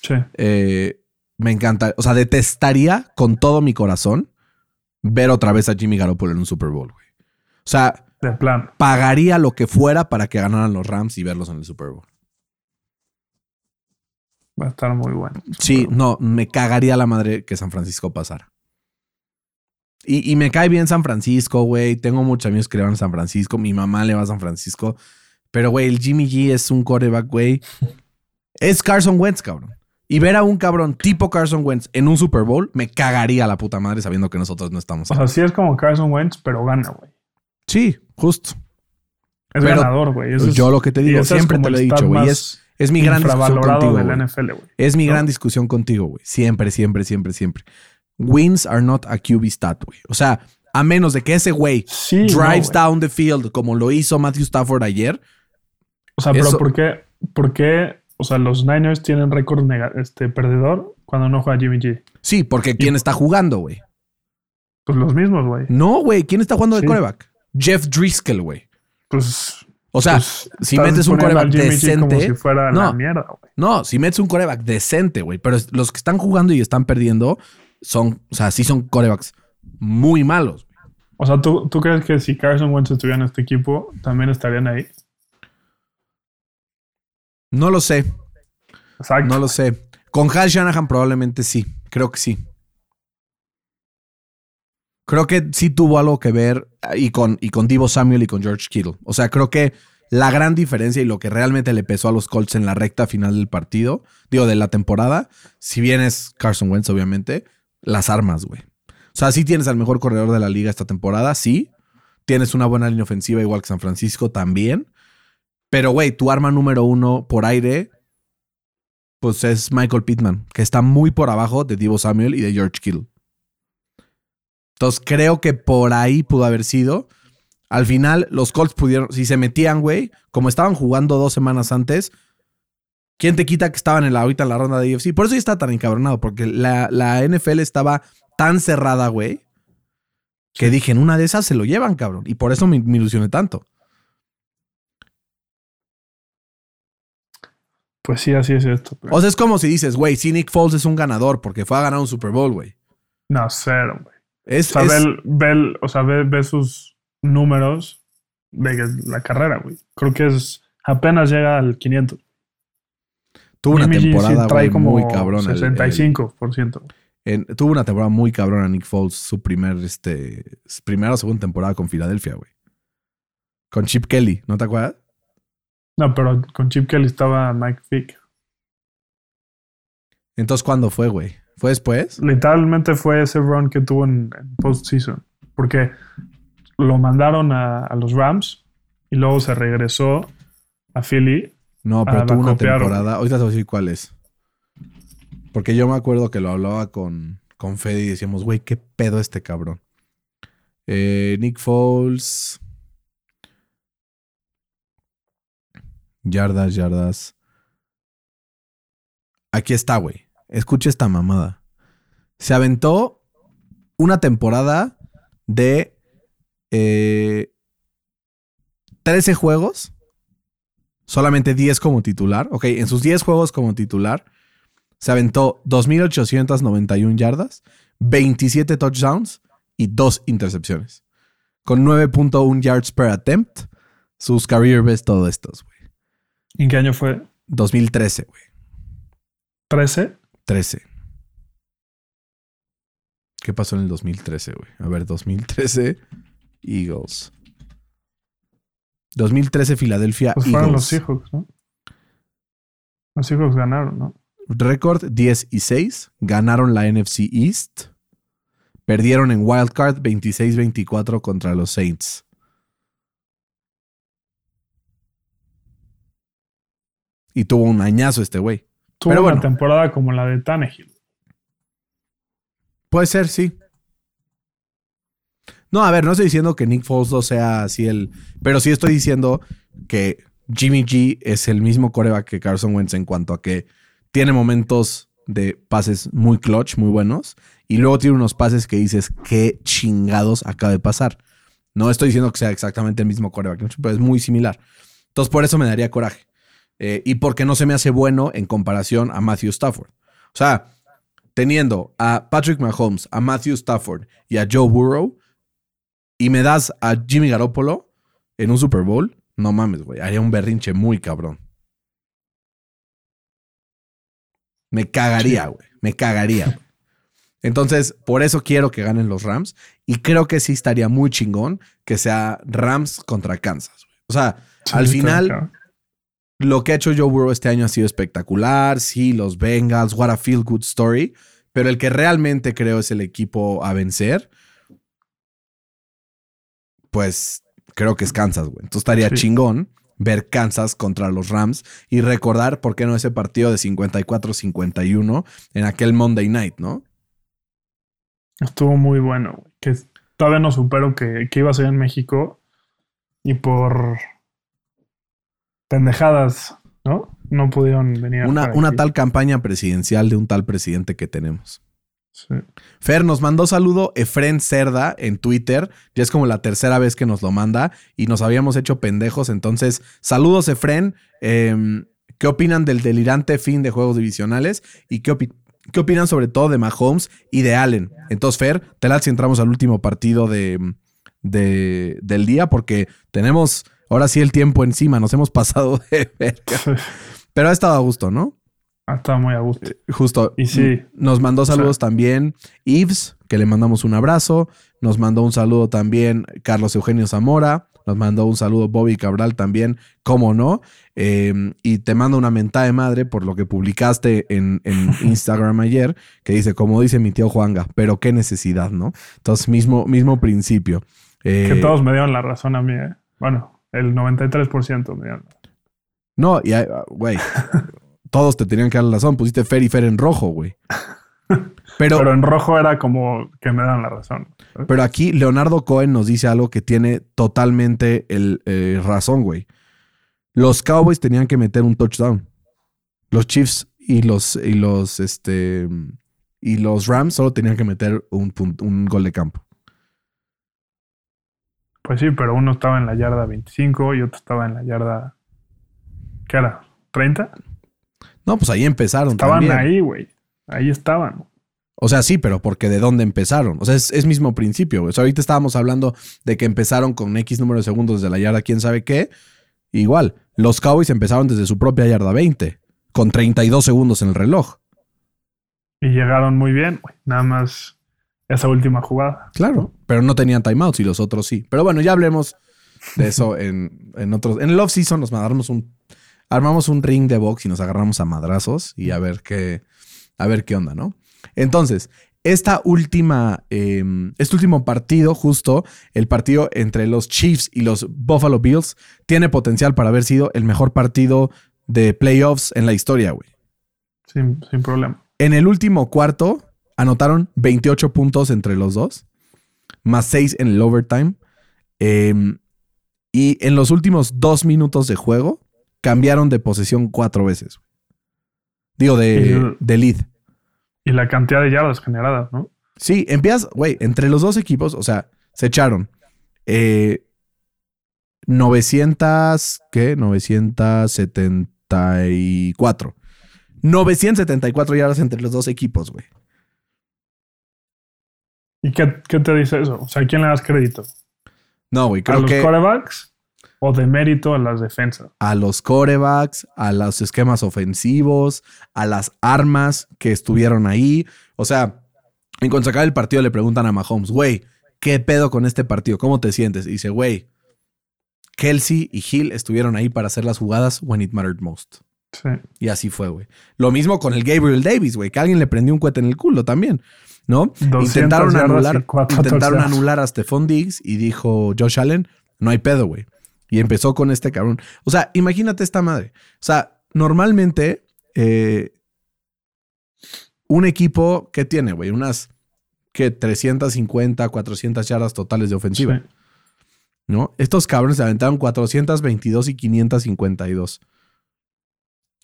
Sí. Eh, me encanta, o sea, detestaría con todo mi corazón ver otra vez a Jimmy Garoppolo en un Super Bowl, güey. O sea, De plan. pagaría lo que fuera para que ganaran los Rams y verlos en el Super Bowl. Va a estar muy bueno. Sí, no, me cagaría la madre que San Francisco pasara. Y, y me cae bien San Francisco, güey. Tengo muchos amigos que le van a San Francisco. Mi mamá le va a San Francisco. Pero, güey, el Jimmy G es un coreback, güey. Es Carson Wentz, cabrón. Y ver a un cabrón tipo Carson Wentz en un Super Bowl, me cagaría la puta madre sabiendo que nosotros no estamos O sea, sí es como Carson Wentz, pero gana, güey. Sí, justo. Es Pero ganador, güey. Es- Yo lo que te digo, siempre te lo he dicho, güey. Es, es mi gran discusión contigo. NFL. Es mi ¿no? gran discusión contigo, güey. Siempre, siempre, siempre, siempre. Wins are not a QB stat, güey. O sea, a menos de que ese güey Sí, no, drives güey. down the field como lo hizo Matthew Stafford ayer. O sea, pero ¿por qué, por qué, o sea, los Niners tienen récord este, perdedor cuando no juega Jimmy G? Sí, porque ¿quién está jugando, güey? Pues los mismos, güey. No, güey. ¿Quién está jugando de Sí. coreback? Jeff Driscoll, güey. Pues, O sea, pues, si metes un coreback G como decente. si fuera no, la mierda, güey. no, si metes un coreback decente, güey. Pero los que están jugando y están perdiendo son, o sea, sí son corebacks muy malos. O sea, ¿tú, ¿tú crees que si Carson Wentz estuviera en este equipo, también estarían ahí? No lo sé. Exacto. No lo sé. Con Hal Shanahan probablemente sí. Creo que sí. Creo que sí tuvo algo que ver eh, y con, y con Divo Samuel y con George Kittle. O sea, creo que la gran diferencia y lo que realmente le pesó a los Colts en la recta final del partido, digo, de la temporada, si bien es Carson Wentz, obviamente, las armas, güey. O sea, sí tienes al mejor corredor de la liga esta temporada, sí. Tienes una buena línea ofensiva igual que San Francisco también. Pero, güey, tu arma número uno por aire pues es Michael Pittman, que está muy por abajo de Divo Samuel y de George Kittle. Entonces creo que por ahí pudo haber sido. Al final, los Colts pudieron, si se metían, güey, como estaban jugando dos semanas antes, ¿quién te quita que estaban en la, ahorita en la ronda de UFC? Por eso ya está tan encabronado, porque la, la NFL estaba tan cerrada, güey, Que dije, en una de esas se lo llevan, cabrón. Y por eso me, me ilusioné tanto. Pues sí, así es esto. pero- O sea, es como si dices, güey, si Nick Foles es un ganador porque fue a ganar un Super Bowl, güey. No, cero, güey. Es, O sea, es- ve, ve o sea, ve, ve sus números de la carrera, güey. Creo que es apenas llega al 500. Tuvo una Jimmy temporada trae güey, como muy cabrona. el- el- 65%. en- tuvo una temporada muy cabrona Nick Foles, su primer, este, primera o segunda temporada con Filadelfia, güey. Con Chip Kelly, ¿no te acuerdas? No, pero con Chip Kelly estaba Mike Vick. Entonces, ¿cuándo fue, güey? ¿Fue después? Literalmente fue ese run que tuvo en, en postseason. Porque lo mandaron a, a los Rams y luego se regresó a Philly. No, pero Ah, tuvo la una copiaron. temporada. Ahorita te voy a decir cuál es. Porque yo me acuerdo que lo hablaba con, con Fede y decíamos, güey, qué pedo este cabrón. Eh, Nick Foles. Yardas, yardas. Aquí está, güey. Escucha esta mamada. Se aventó una temporada de eh, 13 juegos solamente 10 como titular. Ok, en sus 10 juegos como titular, se aventó 2.891 yardas, 27 touchdowns y 2 intercepciones. Con 9.1 yards per attempt. Sus career best, todo estos, güey. ¿En qué año fue? 2013, güey. 13. 13. ¿Qué pasó en el 2013, güey? A ver, 2013 Eagles. 2013 Filadelfia Pues fueron los. Seahawks, ¿no? Los Seahawks ganaron, ¿no? Récord 10 y 6. Ganaron la NFC East. Perdieron en Wildcard 26-24 contra los Saints. Y tuvo un añazo este güey. Tuvo Pero una bueno. temporada como la de Tannehill. Puede ser, sí. No, a ver, no estoy diciendo que Nick Foles no sea así el. Pero sí estoy diciendo que Jimmy G es el mismo coreback que Carson Wentz en cuanto a que tiene momentos de pases muy clutch, muy buenos. Y luego tiene unos pases que dices, qué chingados acaba de pasar. No estoy diciendo que sea exactamente el mismo coreback, pero es muy similar. Entonces, por eso me daría coraje. Eh, y porque no se me hace bueno en comparación a Matthew Stafford. O sea, teniendo a Patrick Mahomes, a Matthew Stafford y a Joe Burrow, y me das a Jimmy Garoppolo en un Super Bowl, no mames, güey. Haría un berrinche muy cabrón. Me cagaría, güey. Me cagaría, güey. Entonces, por eso quiero que ganen los Rams. Y creo que sí estaría muy chingón que sea Rams contra Kansas. güey. O sea, Sí, al final, lo que ha hecho Joe Burrow este año ha sido espectacular. Sí, los Bengals, what a feel good story. Pero el que realmente creo es el equipo a vencer, pues creo que es Kansas, güey. Entonces estaría Sí. chingón ver Kansas contra los Rams y recordar, ¿por qué no ese partido de 54-51 en aquel Monday night, no? Estuvo muy bueno, güey. Que todavía no supero que, que iba a ser en México y por pendejadas, ¿no? No pudieron venir. Una, una aquí. tal campaña presidencial de un tal presidente que tenemos. Sí. Fer nos mandó saludo Efren Cerda en Twitter. Ya es como la tercera vez que nos lo manda y nos habíamos hecho pendejos. Entonces, saludos Efren. Eh, ¿Qué opinan del delirante fin de juegos divisionales? ¿Y qué, opi- qué opinan sobre todo de Mahomes y de Allen? Entonces, Fer, te la si entramos al último partido de, de- del día porque tenemos ahora sí el tiempo encima. Nos hemos pasado de verga. Pero ha estado a gusto, ¿no? Ah, Estaba muy a gusto. Justo. Y sí. Nos mandó saludos O sea- también Yves, que le mandamos un abrazo. Nos mandó un saludo también Carlos Eugenio Zamora. Nos mandó un saludo Bobby Cabral también, cómo no. Eh, y te mando una mentada de madre por lo que publicaste en, en Instagram ayer, que dice, como dice mi tío Juanga, pero qué necesidad, ¿no? Entonces, mismo, mismo principio. Eh, Que todos me dieron la razón a mí, ¿eh? Bueno, el 93% me dieron. No, y ah, güey, todos te tenían que dar la razón. Pusiste Fer y Fer en rojo, güey. Pero, Pero en rojo era como que me dan la razón. ¿sabes? Pero aquí Leonardo Cohen nos dice algo que tiene totalmente el eh, razón, güey. Los Cowboys tenían que meter un touchdown. Los Chiefs y los y los este y los Rams solo tenían que meter un, un gol de campo. Pues sí, pero uno estaba en la yarda 25 y otro estaba en la yarda. ¿Qué era? ¿30? No, pues ahí empezaron. Estaban también. ahí, güey. Ahí estaban. O sea, sí, pero porque de dónde empezaron. O sea, es, es mismo principio. güey. O sea, ahorita estábamos hablando de que empezaron con X número de segundos desde la yarda, quién sabe qué. Igual, los Cowboys empezaron desde su propia yarda 20, con 32 segundos en el reloj. Y llegaron muy bien, güey. Nada más esa última jugada. Claro, pero no tenían timeouts y los otros sí. Pero bueno, ya hablemos de eso en, en otros. En el off-season nos agarramos un. Armamos un ring de box y nos agarramos a madrazos y a ver qué. A ver qué onda, ¿no? Entonces, esta última. eh, este último partido, justo, el partido entre los Chiefs y los Buffalo Bills, tiene potencial para haber sido el mejor partido de playoffs en la historia, güey. Sin, sin problema. En el último cuarto anotaron 28 puntos entre los dos, más 6 en el overtime. Eh, y en los últimos dos minutos de juego cambiaron de posesión cuatro veces. Digo, de, de lead. Y la cantidad de yardas generadas, ¿no? Sí, empiezas, güey, entre los dos equipos, o sea, se echaron eh, 900, ¿qué? 974. 974 yardas entre los dos equipos, güey. ¿Y qué, qué te dice eso? O sea, ¿a quién le das crédito? No, güey, ¿A creo los que quarterbacks o de mérito a las defensas? a los corebacks, a los esquemas ofensivos, a las armas que estuvieron ahí. O sea, en cuanto se acaba el partido le preguntan a Mahomes, güey, ¿qué pedo con este partido? ¿Cómo te sientes? Y dice, güey, Kelsey y Hill estuvieron ahí para hacer las jugadas when it mattered most. Sí. Y así fue, güey. Lo mismo con el Gabriel Davis, güey, que alguien le prendió un cohete en el culo también, ¿no? 200 Intentaron anular, cuatro intentaron anular a Stephon Diggs y dijo Josh Allen, no hay pedo, güey. Y empezó con este cabrón. O sea, imagínate esta madre. O sea, normalmente eh, un equipo, ¿qué tiene, güey? Unas, ¿qué? 350, 400 yardas totales de ofensiva. Sí. ¿no? Estos cabrones se aventaron 422 y 552.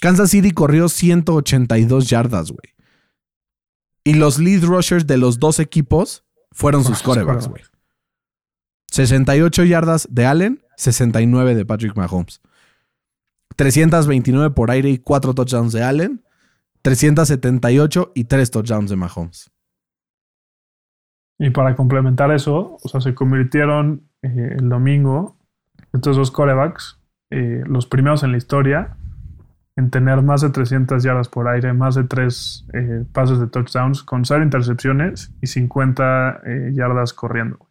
Kansas City corrió 182 yardas, güey. Y los lead rushers de los dos equipos fueron sus Sus corebacks, güey. Quarterbacks. 68 yardas de Allen, 69 de Patrick Mahomes. 329 por aire y 4 touchdowns de Allen. 378 y 3 touchdowns de Mahomes. Y para complementar eso, o sea, se convirtieron eh, el domingo estos dos corebacks, eh, los primeros en la historia, en tener más de 300 yardas por aire, más de 3 pases de touchdowns, con 0 intercepciones y 50 eh, yardas corriendo.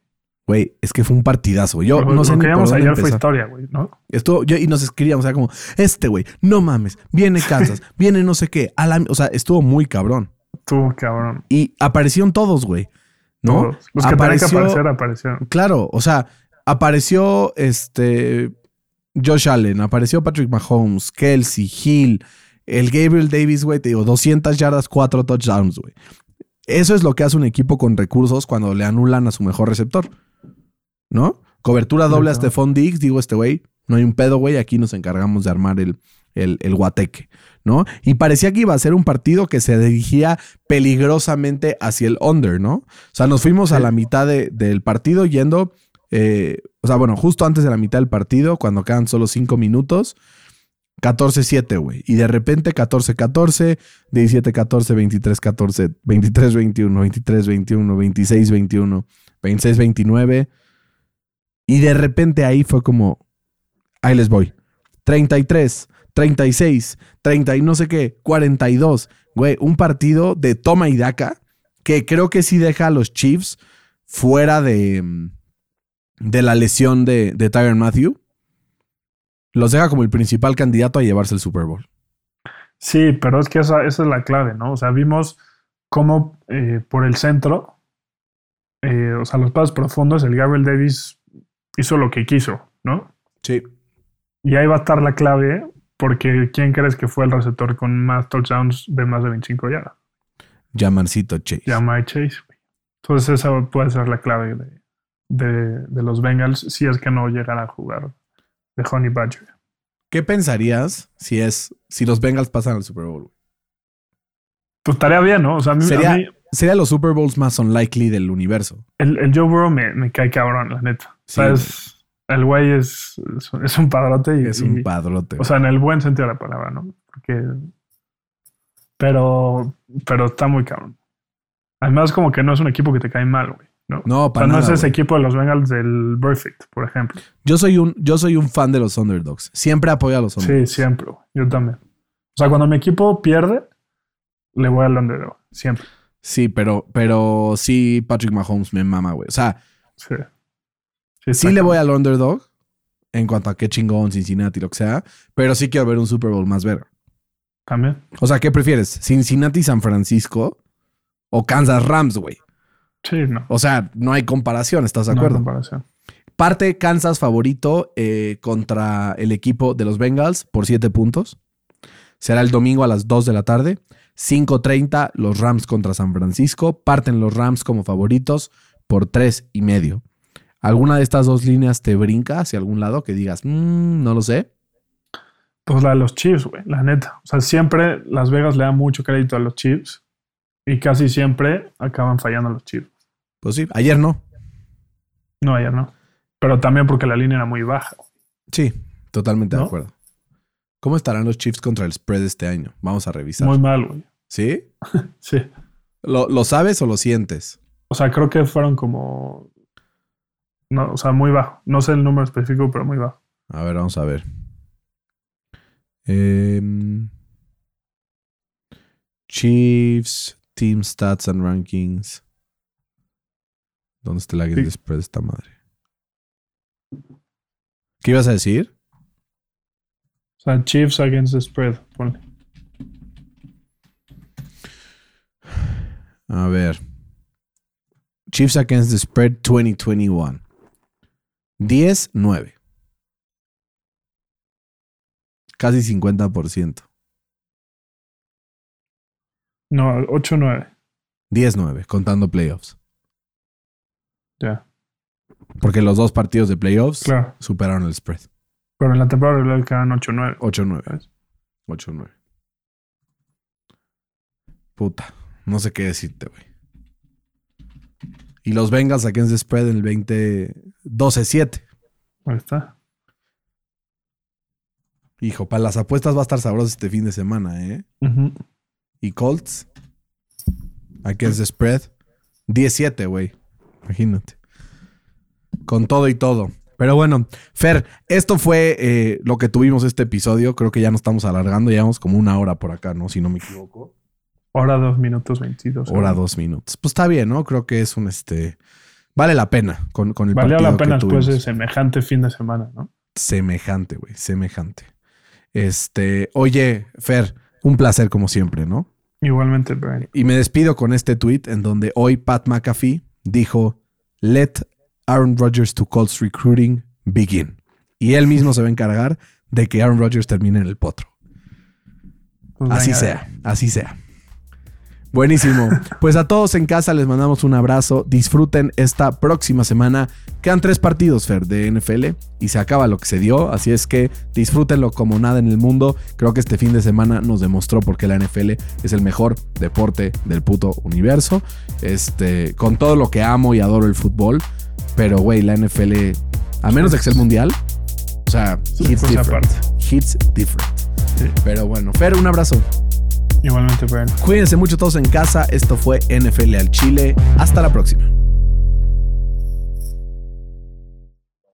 Güey, es que fue un partidazo. Yo Lo- no sé lo ni que por vimos dónde ayer fue empezar. historia, güey, ¿no? Estuvo, yo, y nos escribíamos, o sea, como, este güey, no mames, viene Kansas, viene no sé qué. a la- o sea, estuvo muy cabrón. Tú, cabrón. Y aparecieron todos, güey. ¿No? Todos. Los que Apareció- aparecer, aparecieron. Claro, o sea, apareció este Josh Allen, apareció Patrick Mahomes, Kelsey, Hill, el Gabriel Davis, güey, te digo, 200 yardas, 4 touchdowns, güey. Eso es lo que hace un equipo con recursos cuando le anulan a su mejor receptor. ¿No? Cobertura doble a Exacto. Stephon Diggs, digo, este güey, no hay un pedo, güey, aquí nos encargamos de armar el, el, el guateque, ¿no? Y parecía que iba a ser un partido que se dirigía peligrosamente hacia el under, ¿no? O sea, nos fuimos a la mitad de- del partido yendo, eh, o sea, bueno, justo antes de la mitad del partido, cuando quedan solo cinco minutos, 14-7, güey. Y de repente 14-14, 17-14, 23-14, 23-21, 23-21, 26-21, 26-29. Y de repente ahí fue como, ahí les voy. 33, 36, 30 y no sé qué, 42. Güey, un partido de toma y daca que creo que sí deja a los Chiefs fuera de, mm, de la lesión de, de Matthew. Los deja como el principal candidato a llevarse el Super Bowl. Sí, pero es que esa, esa es la clave, ¿no? O sea, vimos cómo eh, por el centro, eh, o sea, los pasos profundos, el Gabriel Davis hizo lo que quiso, ¿no? Sí. Y ahí va a estar la clave, porque ¿quién crees que fue el receptor con más touchdowns de más de 25 yardas? Llamarcito Chase. Jamai Chase. güey. Entonces esa puede ser la clave de, de- de los Bengals si es que no llegan a jugar de Honey Badger. ¿Qué pensarías si es si los Bengals pasan al Super Bowl? Pues estaría bien, ¿no? O sea, a mí, a Sería, mí sería los Super Bowls más unlikely del universo. el, el Joe Burrow me, me cae cabrón, la neta. Sí, sea, es, el güey es, es, un padrote. Y, es un y- padrote. O sea, en el buen sentido de la palabra, ¿no? Porque. Pero. Pero está muy cabrón. Además, como que no es un equipo que te cae mal, güey. ¿no? no, o sea, para no es ese equipo de los Bengals del Perfect, por ejemplo. Yo soy un, yo soy un fan de los underdogs. Siempre apoyo a los Sí, underdogs. siempre, güey. Yo también. O sea, cuando mi equipo pierde, le voy al underdog. Siempre. Sí, pero, pero sí, Patrick Mahomes me mama, güey. O sea, Sí. Sí, le voy al underdog en cuanto a qué chingón, Cincinnati, lo que sea, pero sí quiero ver un Super Bowl más ver. También. O sea, ¿qué prefieres? ¿Cincinnati, San Francisco o Kansas Rams, güey? Sí, no. O sea, no hay comparación, ¿estás de No hay acuerdo? comparación. Parte Kansas favorito eh, contra el equipo de los Bengals por 7 puntos. Será el domingo a las 2 de la tarde. 5.30 los Rams contra San Francisco. Parten los Rams como favoritos por 3 y medio. ¿Alguna de estas dos líneas te brinca hacia algún lado que digas, "Mm, no lo sé? Pues la de los Chiefs, güey, la neta. O sea, siempre Las Vegas le da mucho crédito a los Chiefs y casi siempre acaban fallando los Chiefs. Pues sí, ayer no. No, ayer no. Pero también porque la línea era muy baja. Sí, totalmente de acuerdo. ¿Cómo estarán los Chiefs contra el spread este año? Vamos a revisar. Muy mal, güey. ¿Sí? Sí. ¿Lo, lo sabes o lo sientes? O sea, creo que fueron como. No, o sea, muy bajo. No sé el número específico, pero muy bajo. A ver, vamos a ver. Em, Chiefs, Team Stats and Rankings. ¿Dónde está la Sí. de spread esta madre? ¿Qué ibas a decir? O sea, Chiefs against the spread. Ponle. A ver. Chiefs against the spread 2021. 10-9. Casi 50%. No, 8-9. 10-9, contando playoffs. Ya. Porque los dos partidos de playoffs Claro. superaron el spread. Pero en la temporada regular quedan 8-9. 8-9. ¿sabes? 8-9. Puta. No sé qué decirte, güey. Y los Bengals against the spread en el 20... 12-7. Ahí está. Hijo, para las apuestas va a estar sabroso este fin de semana, ¿eh? Y Colts against the spread 17, güey. Imagínate. Con todo y todo. Pero bueno, Fer, esto fue eh, lo que tuvimos este episodio. Creo que ya nos estamos alargando. Llevamos como una hora por acá, ¿no? Si no me equivoco. Hora 2 minutos 22. Hora dos minutos. Pues está bien, ¿no? Creo que es un este. Vale la pena con, con el Valió partido la pena que después de semejante fin de semana, ¿no? Semejante, güey. Semejante. Este. Oye, Fer, un placer como siempre, ¿no? Igualmente, Brian. Y me despido con este tweet en donde hoy Pat McAfee dijo: Let Aaron Rodgers to Colts recruiting begin. Y él mismo se va a encargar de que Aaron Rodgers termine en el potro. Pues Así venga, sea, así sea. Buenísimo. Pues a todos en casa les mandamos un abrazo. Disfruten esta próxima semana. Quedan tres partidos, Fer, de NFL y se acaba lo que se dio. Así es que disfrútenlo como nada en el mundo. Creo que este fin de semana nos demostró por qué la NFL es el mejor deporte del puto universo. Este, con todo lo que amo y adoro el fútbol. Pero, güey, la NFL, a menos de que sea el mundial, o sea, hits different. Hits different. Pero bueno, Fer, un abrazo. Igualmente. Cuídense mucho todos en casa. Esto fue NFL al Chile. Hasta la próxima.